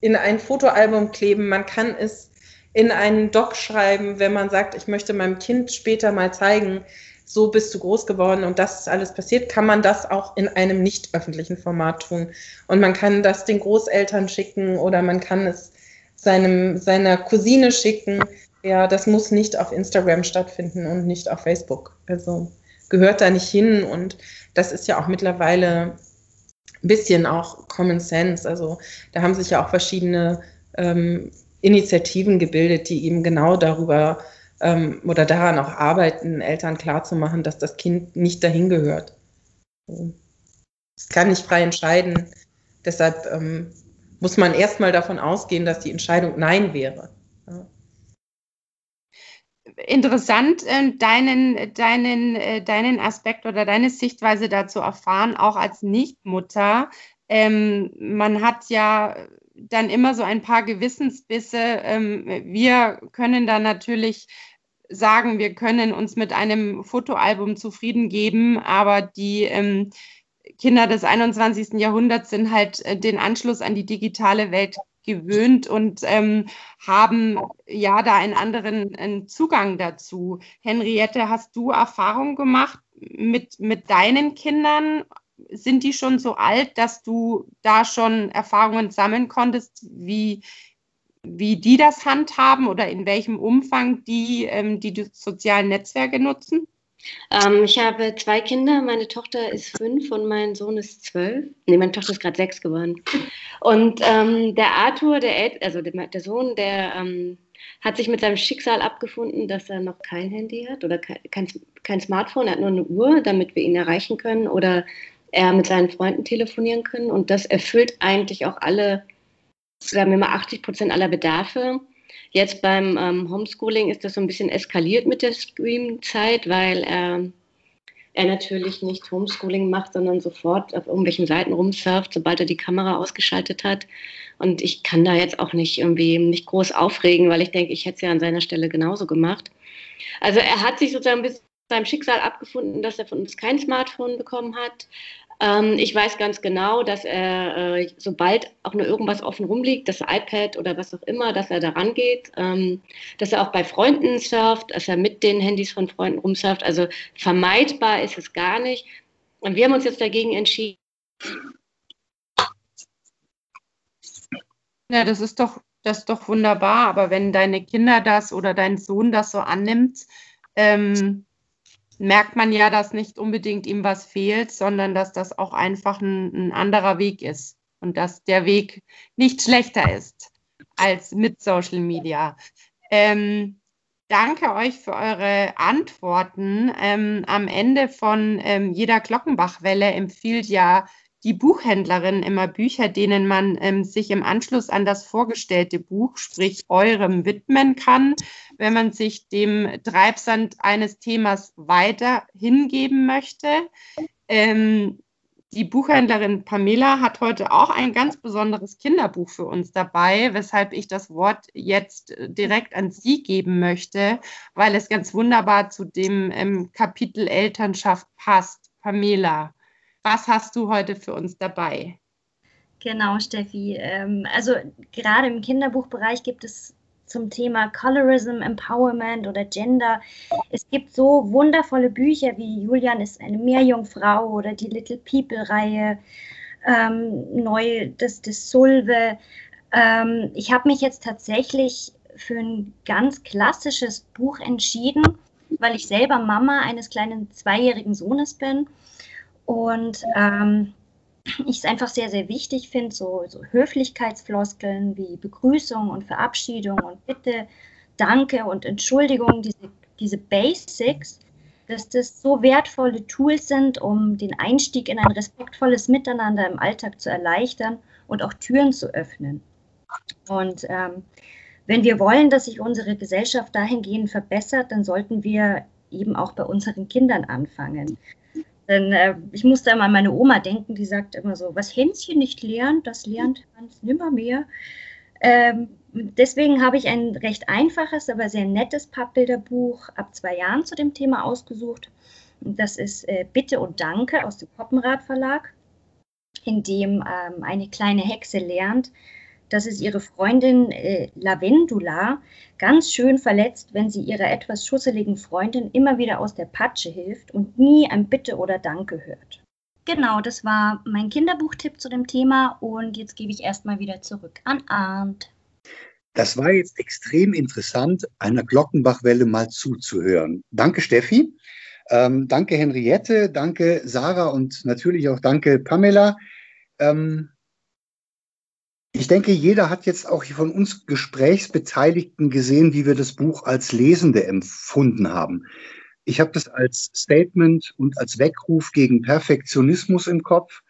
in ein Fotoalbum kleben. Man kann es in einen Doc schreiben, wenn man sagt, ich möchte meinem Kind später mal zeigen, so bist du groß geworden und das ist alles passiert, kann man das auch in einem nicht öffentlichen Format tun. Und man kann das den Großeltern schicken oder man kann es seinem, seiner Cousine schicken. Ja, das muss nicht auf Instagram stattfinden und nicht auf Facebook. Also gehört da nicht hin. Und das ist ja auch mittlerweile ein bisschen auch Common Sense. Also da haben sich ja auch verschiedene ähm, Initiativen gebildet, die eben genau darüber ähm, oder daran auch arbeiten, Eltern klarzumachen, dass das Kind nicht dahin gehört. Es kann nicht frei entscheiden. Deshalb ähm, muss man erstmal davon ausgehen, dass die Entscheidung Nein wäre. Interessant, äh, deinen, deinen, äh, deinen Aspekt oder deine Sichtweise dazu erfahren, auch als Nichtmutter. Ähm, man hat ja dann immer so ein paar Gewissensbisse. Ähm, wir können da natürlich sagen, wir können uns mit einem Fotoalbum zufrieden geben, aber die ähm, Kinder des 21. Jahrhunderts sind halt äh, den Anschluss an die digitale Welt gewöhnt und ähm, haben ja da einen anderen einen Zugang dazu. Henriette, hast du Erfahrung gemacht mit, mit deinen Kindern? Sind die schon so alt, dass du da schon Erfahrungen sammeln konntest, wie, wie die das handhaben oder in welchem Umfang die ähm, die sozialen Netzwerke nutzen? Ähm, ich habe zwei Kinder. Meine Tochter ist fünf und mein Sohn ist zwölf. Nee, meine Tochter ist gerade sechs geworden. Und ähm, der Arthur, der, El also der, der, Sohn, der ähm, hat sich mit seinem Schicksal abgefunden, dass er noch kein Handy hat oder kein, kein, Smartphone. Er hat nur eine Uhr, damit wir ihn erreichen können oder er mit seinen Freunden telefonieren können. Und das erfüllt eigentlich auch alle, sagen wir mal, 80 Prozent aller Bedarfe. Jetzt beim ähm, Homeschooling ist das so ein bisschen eskaliert mit der Scream-Zeit, weil er, er natürlich nicht Homeschooling macht, sondern sofort auf irgendwelchen Seiten rumsurft, sobald er die Kamera ausgeschaltet hat. Und ich kann da jetzt auch nicht irgendwie nicht groß aufregen, weil ich denke, ich hätte es ja an seiner Stelle genauso gemacht. Also er hat sich sozusagen bis seinem Schicksal abgefunden, dass er von uns kein Smartphone bekommen hat. Ähm, ich weiß ganz genau, dass er, äh, sobald auch nur irgendwas offen rumliegt, das iPad oder was auch immer, dass er da rangeht, ähm, dass er auch bei Freunden surft, dass er mit den Handys von Freunden rumsurft. Also vermeidbar ist es gar nicht. Und wir haben uns jetzt dagegen entschieden. Ja, das ist doch, das ist doch wunderbar. Aber wenn deine Kinder das oder dein Sohn das so annimmt, ähm, merkt man ja, dass nicht unbedingt ihm was fehlt, sondern dass das auch einfach ein, ein anderer Weg ist und dass der Weg nicht schlechter ist als mit Social Media. Ähm, danke euch für eure Antworten. Ähm, am Ende von ähm, jeder Glockenbachwelle empfiehlt ja die Buchhändlerin immer Bücher, denen man ähm, sich im Anschluss an das vorgestellte Buch, sprich eurem, widmen kann, wenn man sich dem Treibsand eines Themas weiter hingeben möchte. Ähm, die Buchhändlerin Pamela hat heute auch ein ganz besonderes Kinderbuch für uns dabei, weshalb ich das Wort jetzt direkt an Sie geben möchte, weil es ganz wunderbar zu dem ähm, Kapitel Elternschaft passt. Pamela. Was hast du heute für uns dabei? Genau, Steffi. Ähm, also gerade im Kinderbuchbereich gibt es zum Thema Colorism, Empowerment oder Gender. Es gibt so wundervolle Bücher wie Julian ist eine Meerjungfrau oder die Little People-Reihe, ähm, neu das, Sulve. Ähm, ich habe mich jetzt tatsächlich für ein ganz klassisches Buch entschieden, weil ich selber Mama eines kleinen zweijährigen Sohnes bin und ähm, ich es einfach sehr, sehr wichtig finde, so, so Höflichkeitsfloskeln wie Begrüßung und Verabschiedung und Bitte, Danke und Entschuldigung, diese, diese Basics, dass das so wertvolle Tools sind, um den Einstieg in ein respektvolles Miteinander im Alltag zu erleichtern und auch Türen zu öffnen. Und ähm, wenn wir wollen, dass sich unsere Gesellschaft dahingehend verbessert, dann sollten wir eben auch bei unseren Kindern anfangen. Denn äh, ich musste immer an meine Oma denken, die sagt immer so, was Hänschen nicht lernt, das lernt Hans nimmermehr. Ähm, deswegen habe ich ein recht einfaches, aber sehr nettes Pappbilderbuch ab zwei Jahren zu dem Thema ausgesucht. Das ist äh, Bitte und Danke aus dem Koppenrad Verlag, in dem ähm, eine kleine Hexe lernt, dass es ihre Freundin äh, Lavendula ganz schön verletzt, wenn sie ihrer etwas schusseligen Freundin immer wieder aus der Patsche hilft und nie ein Bitte oder Danke hört. Genau, das war mein Kinderbuchtipp zu dem Thema und jetzt gebe ich erstmal wieder zurück an Arndt. Das war jetzt extrem interessant, einer Glockenbachwelle mal zuzuhören. Danke, Steffi. Ähm, danke, Henriette. Danke, Sarah und natürlich auch danke, Pamela. Ähm, ich denke, jeder hat jetzt auch von uns Gesprächsbeteiligten gesehen, wie wir das Buch als Lesende empfunden haben. Ich habe das als Statement und als Weckruf gegen Perfektionismus im Kopf,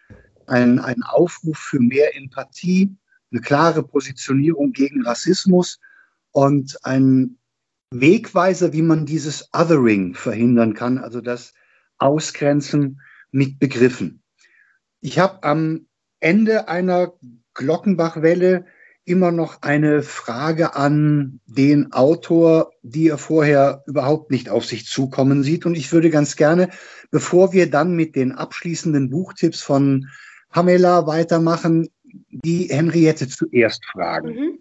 ein, ein Aufruf für mehr Empathie, eine klare Positionierung gegen Rassismus und ein Wegweiser, wie man dieses Othering verhindern kann, also das Ausgrenzen mit Begriffen. Ich habe am Ende einer Glockenbachwelle immer noch eine Frage an den Autor, die er vorher überhaupt nicht auf sich zukommen sieht. Und ich würde ganz gerne, bevor wir dann mit den abschließenden Buchtipps von Pamela weitermachen, die Henriette zuerst fragen. Mhm.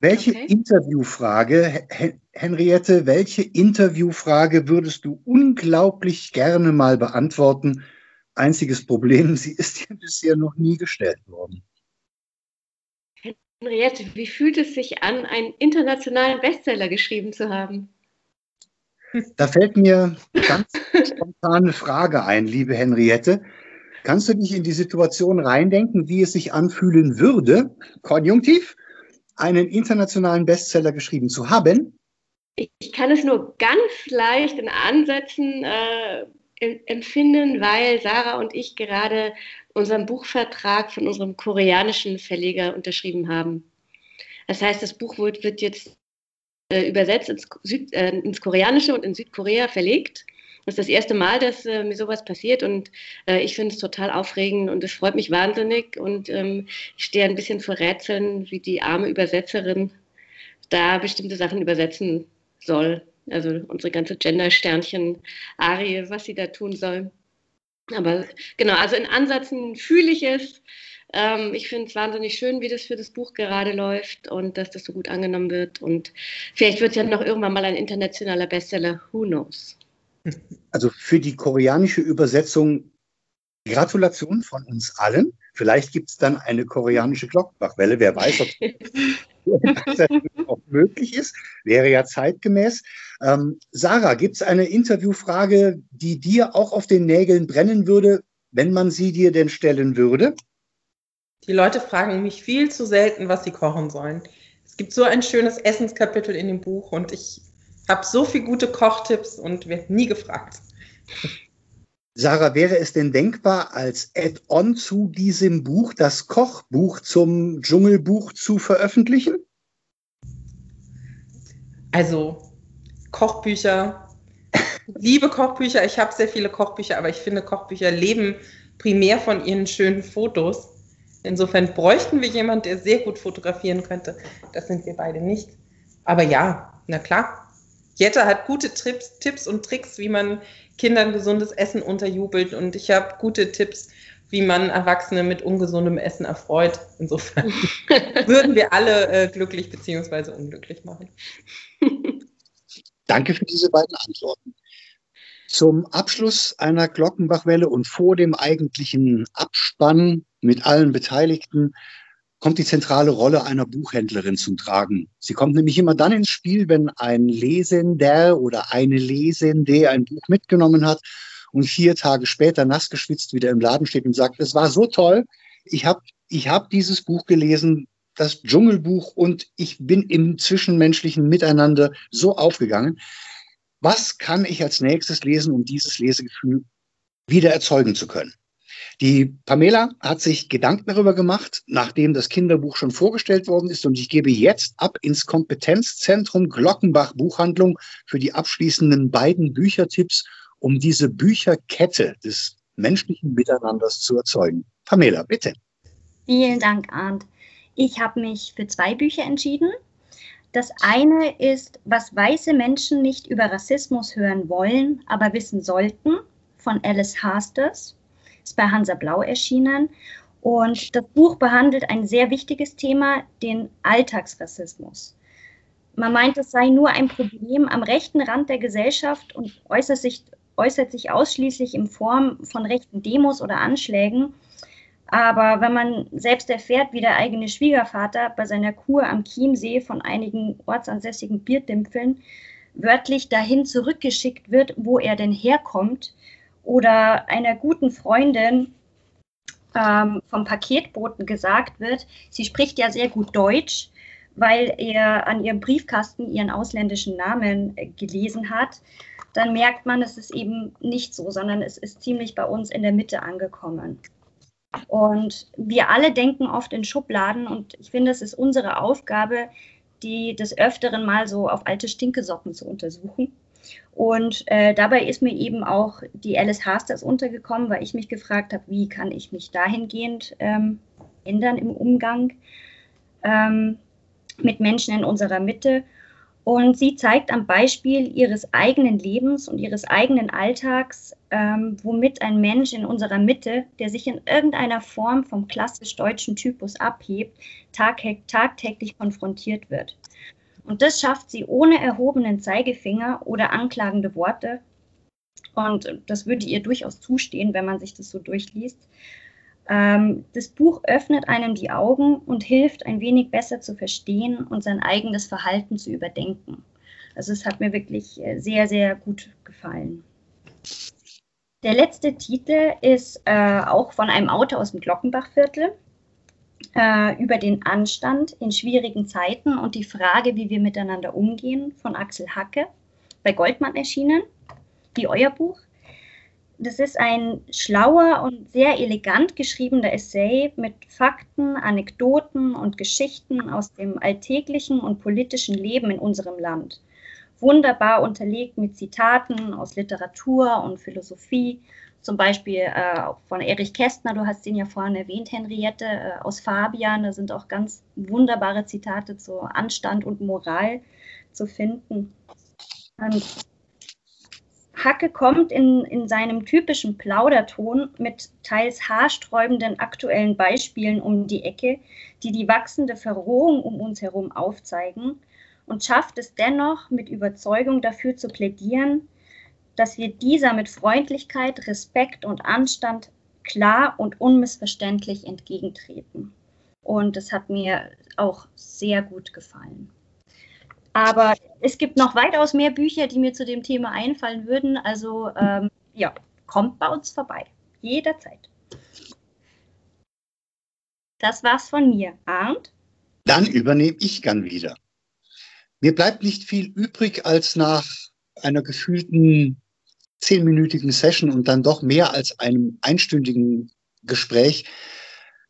Welche okay. Interviewfrage, Henriette, welche Interviewfrage würdest du unglaublich gerne mal beantworten? Einziges Problem, sie ist dir bisher noch nie gestellt worden. Henriette, wie fühlt es sich an, einen internationalen Bestseller geschrieben zu haben? Da fällt mir ganz spontane Frage ein, liebe Henriette. Kannst du dich in die Situation reindenken, wie es sich anfühlen würde, konjunktiv, einen internationalen Bestseller geschrieben zu haben? Ich kann es nur ganz leicht in Ansätzen äh, empfinden, weil Sarah und ich gerade unseren Buchvertrag von unserem koreanischen Verleger unterschrieben haben. Das heißt, das Buch wird, wird jetzt äh, übersetzt ins, Süd, äh, ins, Koreanische und in Südkorea verlegt. Das ist das erste Mal, dass äh, mir sowas passiert und äh, ich finde es total aufregend und es freut mich wahnsinnig und ähm, ich stehe ein bisschen vor Rätseln, wie die arme Übersetzerin da bestimmte Sachen übersetzen soll. Also unsere ganze Gender-Sternchen-Arie, was sie da tun soll. Aber genau, also in Ansätzen fühle ich es. Ähm, ich finde es wahnsinnig schön, wie das für das Buch gerade läuft und dass das so gut angenommen wird. Und vielleicht wird es ja noch irgendwann mal ein internationaler Bestseller. Who knows? Also für die koreanische Übersetzung Gratulation von uns allen. Vielleicht gibt es dann eine koreanische Glockenbachwelle. Wer weiß, ob das auch möglich ist. Wäre ja zeitgemäß. Ähm, Sarah, gibt es eine Interviewfrage, die dir auch auf den Nägeln brennen würde, wenn man sie dir denn stellen würde? Die Leute fragen mich viel zu selten, was sie kochen sollen. Es gibt so ein schönes Essenskapitel in dem Buch und ich habe so viele gute Kochtipps und werde nie gefragt. Sarah, wäre es denn denkbar, als Add-on zu diesem Buch das Kochbuch zum Dschungelbuch zu veröffentlichen? Also Kochbücher, liebe Kochbücher. Ich habe sehr viele Kochbücher, aber ich finde, Kochbücher leben primär von ihren schönen Fotos. Insofern bräuchten wir jemanden, der sehr gut fotografieren könnte. Das sind wir beide nicht. Aber ja, na klar. Jette hat gute Trips, Tipps und Tricks, wie man Kindern gesundes Essen unterjubelt und ich habe gute Tipps, wie man Erwachsene mit ungesundem Essen erfreut. Insofern würden wir alle äh, glücklich bzw. unglücklich machen. Danke für diese beiden Antworten. Zum Abschluss einer Glockenbachwelle und vor dem eigentlichen Abspann mit allen Beteiligten kommt die zentrale Rolle einer Buchhändlerin zum Tragen. Sie kommt nämlich immer dann ins Spiel, wenn ein Lesender oder eine Lesende ein Buch mitgenommen hat und vier Tage später nass geschwitzt wieder im Laden steht und sagt, es war so toll, ich habe ich hab dieses Buch gelesen, das Dschungelbuch und ich bin im zwischenmenschlichen Miteinander so aufgegangen. Was kann ich als nächstes lesen, um dieses Lesegefühl wieder erzeugen zu können? Die Pamela hat sich Gedanken darüber gemacht, nachdem das Kinderbuch schon vorgestellt worden ist. Und ich gebe jetzt ab ins Kompetenzzentrum Glockenbach Buchhandlung für die abschließenden beiden Büchertipps, um diese Bücherkette des menschlichen Miteinanders zu erzeugen. Pamela, bitte. Vielen Dank, Arndt. Ich habe mich für zwei Bücher entschieden. Das eine ist, was weiße Menschen nicht über Rassismus hören wollen, aber wissen sollten, von Alice Hasters ist bei Hansa Blau erschienen. Und das Buch behandelt ein sehr wichtiges Thema, den Alltagsrassismus. Man meint, es sei nur ein Problem am rechten Rand der Gesellschaft und äußert sich, äußert sich ausschließlich in Form von rechten Demos oder Anschlägen. Aber wenn man selbst erfährt, wie der eigene Schwiegervater bei seiner Kur am Chiemsee von einigen ortsansässigen Bierdimpfeln wörtlich dahin zurückgeschickt wird, wo er denn herkommt, oder einer guten Freundin ähm, vom Paketboten gesagt wird, sie spricht ja sehr gut Deutsch, weil er an ihrem Briefkasten ihren ausländischen Namen äh, gelesen hat, dann merkt man, es ist eben nicht so, sondern es ist ziemlich bei uns in der Mitte angekommen. Und wir alle denken oft in Schubladen und ich finde, es ist unsere Aufgabe, die des Öfteren mal so auf alte Stinkesocken zu untersuchen und äh, dabei ist mir eben auch die Alice Hasters untergekommen, weil ich mich gefragt habe, wie kann ich mich dahingehend ähm, ändern im Umgang. ähm, mit Menschen in unserer Mitte. Und sie zeigt am Beispiel ihres eigenen Lebens und ihres eigenen Alltags, ähm, womit ein Mensch in unserer Mitte, der sich in irgendeiner Form vom klassisch deutschen Typus abhebt, tag tagtäglich konfrontiert wird. Und das schafft sie ohne erhobenen Zeigefinger oder anklagende Worte. Und das würde ihr durchaus zustehen, wenn man sich das so durchliest. Ähm, das Buch öffnet einem die Augen und hilft, ein wenig besser zu verstehen und sein eigenes Verhalten zu überdenken. Also es hat mir wirklich äh, sehr, sehr gut gefallen. Der letzte Titel ist äh, auch von einem Autor aus dem Glockenbachviertel äh, über den Anstand in schwierigen Zeiten und die Frage, wie wir miteinander umgehen, von Axel Hacke, bei Goldmann erschienen, wie euer Buch das ist ein schlauer und sehr elegant geschriebener Essay mit Fakten, Anekdoten und Geschichten aus dem alltäglichen und politischen Leben in unserem Land. Wunderbar unterlegt mit Zitaten aus Literatur und Philosophie, zum Beispiel äh, von Erich Kästner, du hast ihn ja vorhin erwähnt, Henriette, äh, aus Fabian, da sind auch ganz wunderbare Zitate zu Anstand und Moral zu finden. Und Hacke kommt in, in seinem typischen Plauderton mit teils haarsträubenden aktuellen Beispielen um die Ecke, die die wachsende Verrohung um uns herum aufzeigen und schafft es dennoch mit Überzeugung dafür zu plädieren, dass wir dieser mit Freundlichkeit, Respekt und Anstand klar und unmissverständlich entgegentreten. Und das hat mir auch sehr gut gefallen. Aber es gibt noch weitaus mehr Bücher, die mir zu dem Thema einfallen würden. Also ähm, ja, kommt bei uns vorbei. Jederzeit. Das war's von mir. Arndt? Dann übernehme ich gern wieder. Mir bleibt nicht viel übrig, als nach einer gefühlten zehnminütigen Session und dann doch mehr als einem einstündigen Gespräch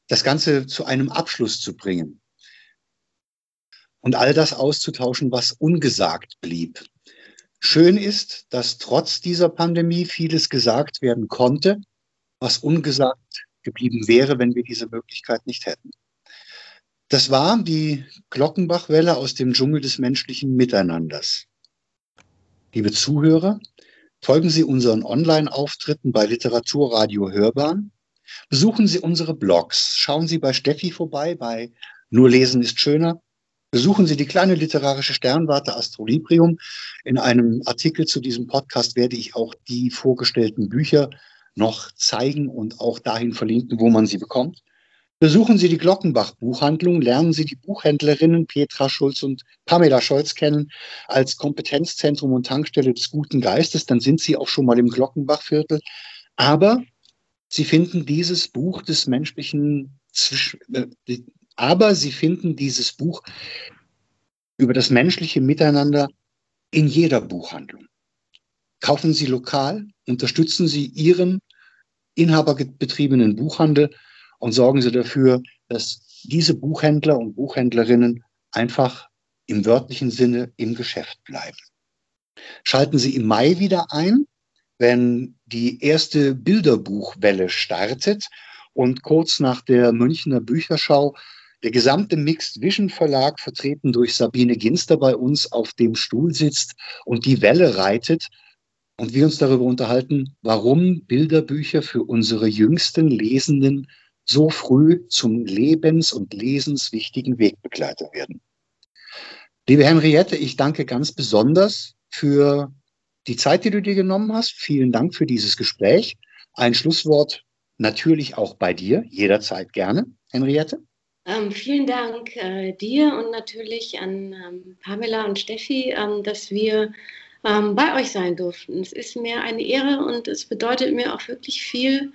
das Ganze zu einem Abschluss zu bringen und all das auszutauschen, was ungesagt blieb. Schön ist, dass trotz dieser Pandemie vieles gesagt werden konnte, was ungesagt geblieben wäre, wenn wir diese Möglichkeit nicht hätten. Das war die Glockenbachwelle aus dem Dschungel des menschlichen Miteinanders. Liebe Zuhörer, folgen Sie unseren Online-Auftritten bei Literaturradio Hörbahn. Besuchen Sie unsere Blogs. Schauen Sie bei Steffi vorbei, bei Nur lesen ist schöner Besuchen Sie die kleine literarische Sternwarte Astrolibrium. In einem Artikel zu diesem Podcast werde ich auch die vorgestellten Bücher noch zeigen und auch dahin verlinken, wo man sie bekommt. Besuchen Sie die Glockenbach Buchhandlung, lernen Sie die Buchhändlerinnen Petra Schulz und Pamela Scholz kennen als Kompetenzzentrum und Tankstelle des guten Geistes, dann sind Sie auch schon mal im Glockenbachviertel. Aber Sie finden dieses Buch des menschlichen äh, aber sie finden dieses Buch über das menschliche Miteinander in jeder Buchhandlung. Kaufen Sie lokal, unterstützen Sie Ihren inhaberbetriebenen Buchhandel und sorgen Sie dafür, dass diese Buchhändler und Buchhändlerinnen einfach im wörtlichen Sinne im Geschäft bleiben. Schalten Sie im Mai wieder ein, wenn die erste Bilderbuchwelle startet und kurz nach der Münchner Bücherschau der gesamte Mixed Vision Verlag, vertreten durch Sabine Ginster bei uns, auf dem Stuhl sitzt und die Welle reitet und wir uns darüber unterhalten, warum Bilderbücher für unsere jüngsten Lesenden so früh zum lebens- und lesenswichtigen Wegbegleiter werden. Liebe Henriette, ich danke ganz besonders für die Zeit, die du dir genommen hast. Vielen Dank für dieses Gespräch. Ein Schlusswort natürlich auch bei dir, jederzeit gerne, Henriette. Ähm, vielen Dank äh, dir und natürlich an ähm, Pamela und Steffi, ähm, dass wir ähm, bei euch sein durften. Es ist mir eine Ehre und es bedeutet mir auch wirklich viel,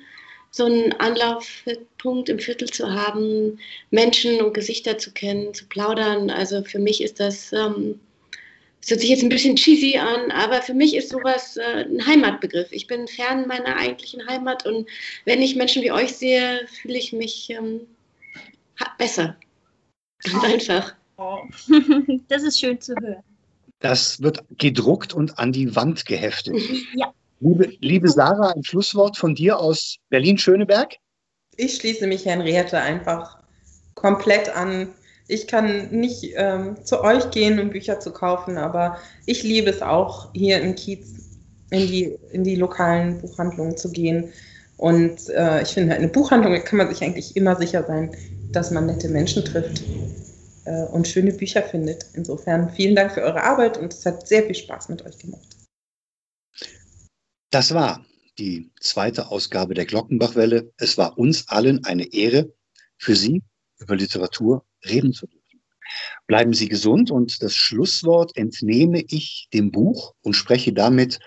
so einen Anlaufpunkt im Viertel zu haben, Menschen und Gesichter zu kennen, zu plaudern. Also für mich ist das, ähm, es hört sich jetzt ein bisschen cheesy an, aber für mich ist sowas äh, ein Heimatbegriff. Ich bin fern meiner eigentlichen Heimat und wenn ich Menschen wie euch sehe, fühle ich mich ähm, besser. Ganz einfach. Das ist schön zu hören. Das wird gedruckt und an die Wand geheftet. Ja. Liebe, liebe Sarah, ein Schlusswort von dir aus Berlin-Schöneberg? Ich schließe mich Henriette einfach komplett an. Ich kann nicht ähm, zu euch gehen, um Bücher zu kaufen, aber ich liebe es auch, hier in Kiez in die, in die lokalen Buchhandlungen zu gehen. Und äh, ich finde, eine Buchhandlung kann man sich eigentlich immer sicher sein, dass man nette Menschen trifft äh, und schöne Bücher findet. Insofern vielen Dank für eure Arbeit und es hat sehr viel Spaß mit euch gemacht. Das war die zweite Ausgabe der Glockenbachwelle. Es war uns allen eine Ehre, für Sie über Literatur reden zu dürfen. Bleiben Sie gesund und das Schlusswort entnehme ich dem Buch und spreche damit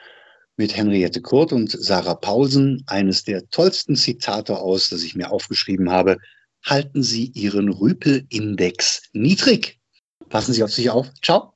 mit Henriette Kurt und Sarah Paulsen eines der tollsten Zitate aus, das ich mir aufgeschrieben habe. Halten Sie Ihren Rüpelindex niedrig. Passen Sie auf sich auf. Ciao.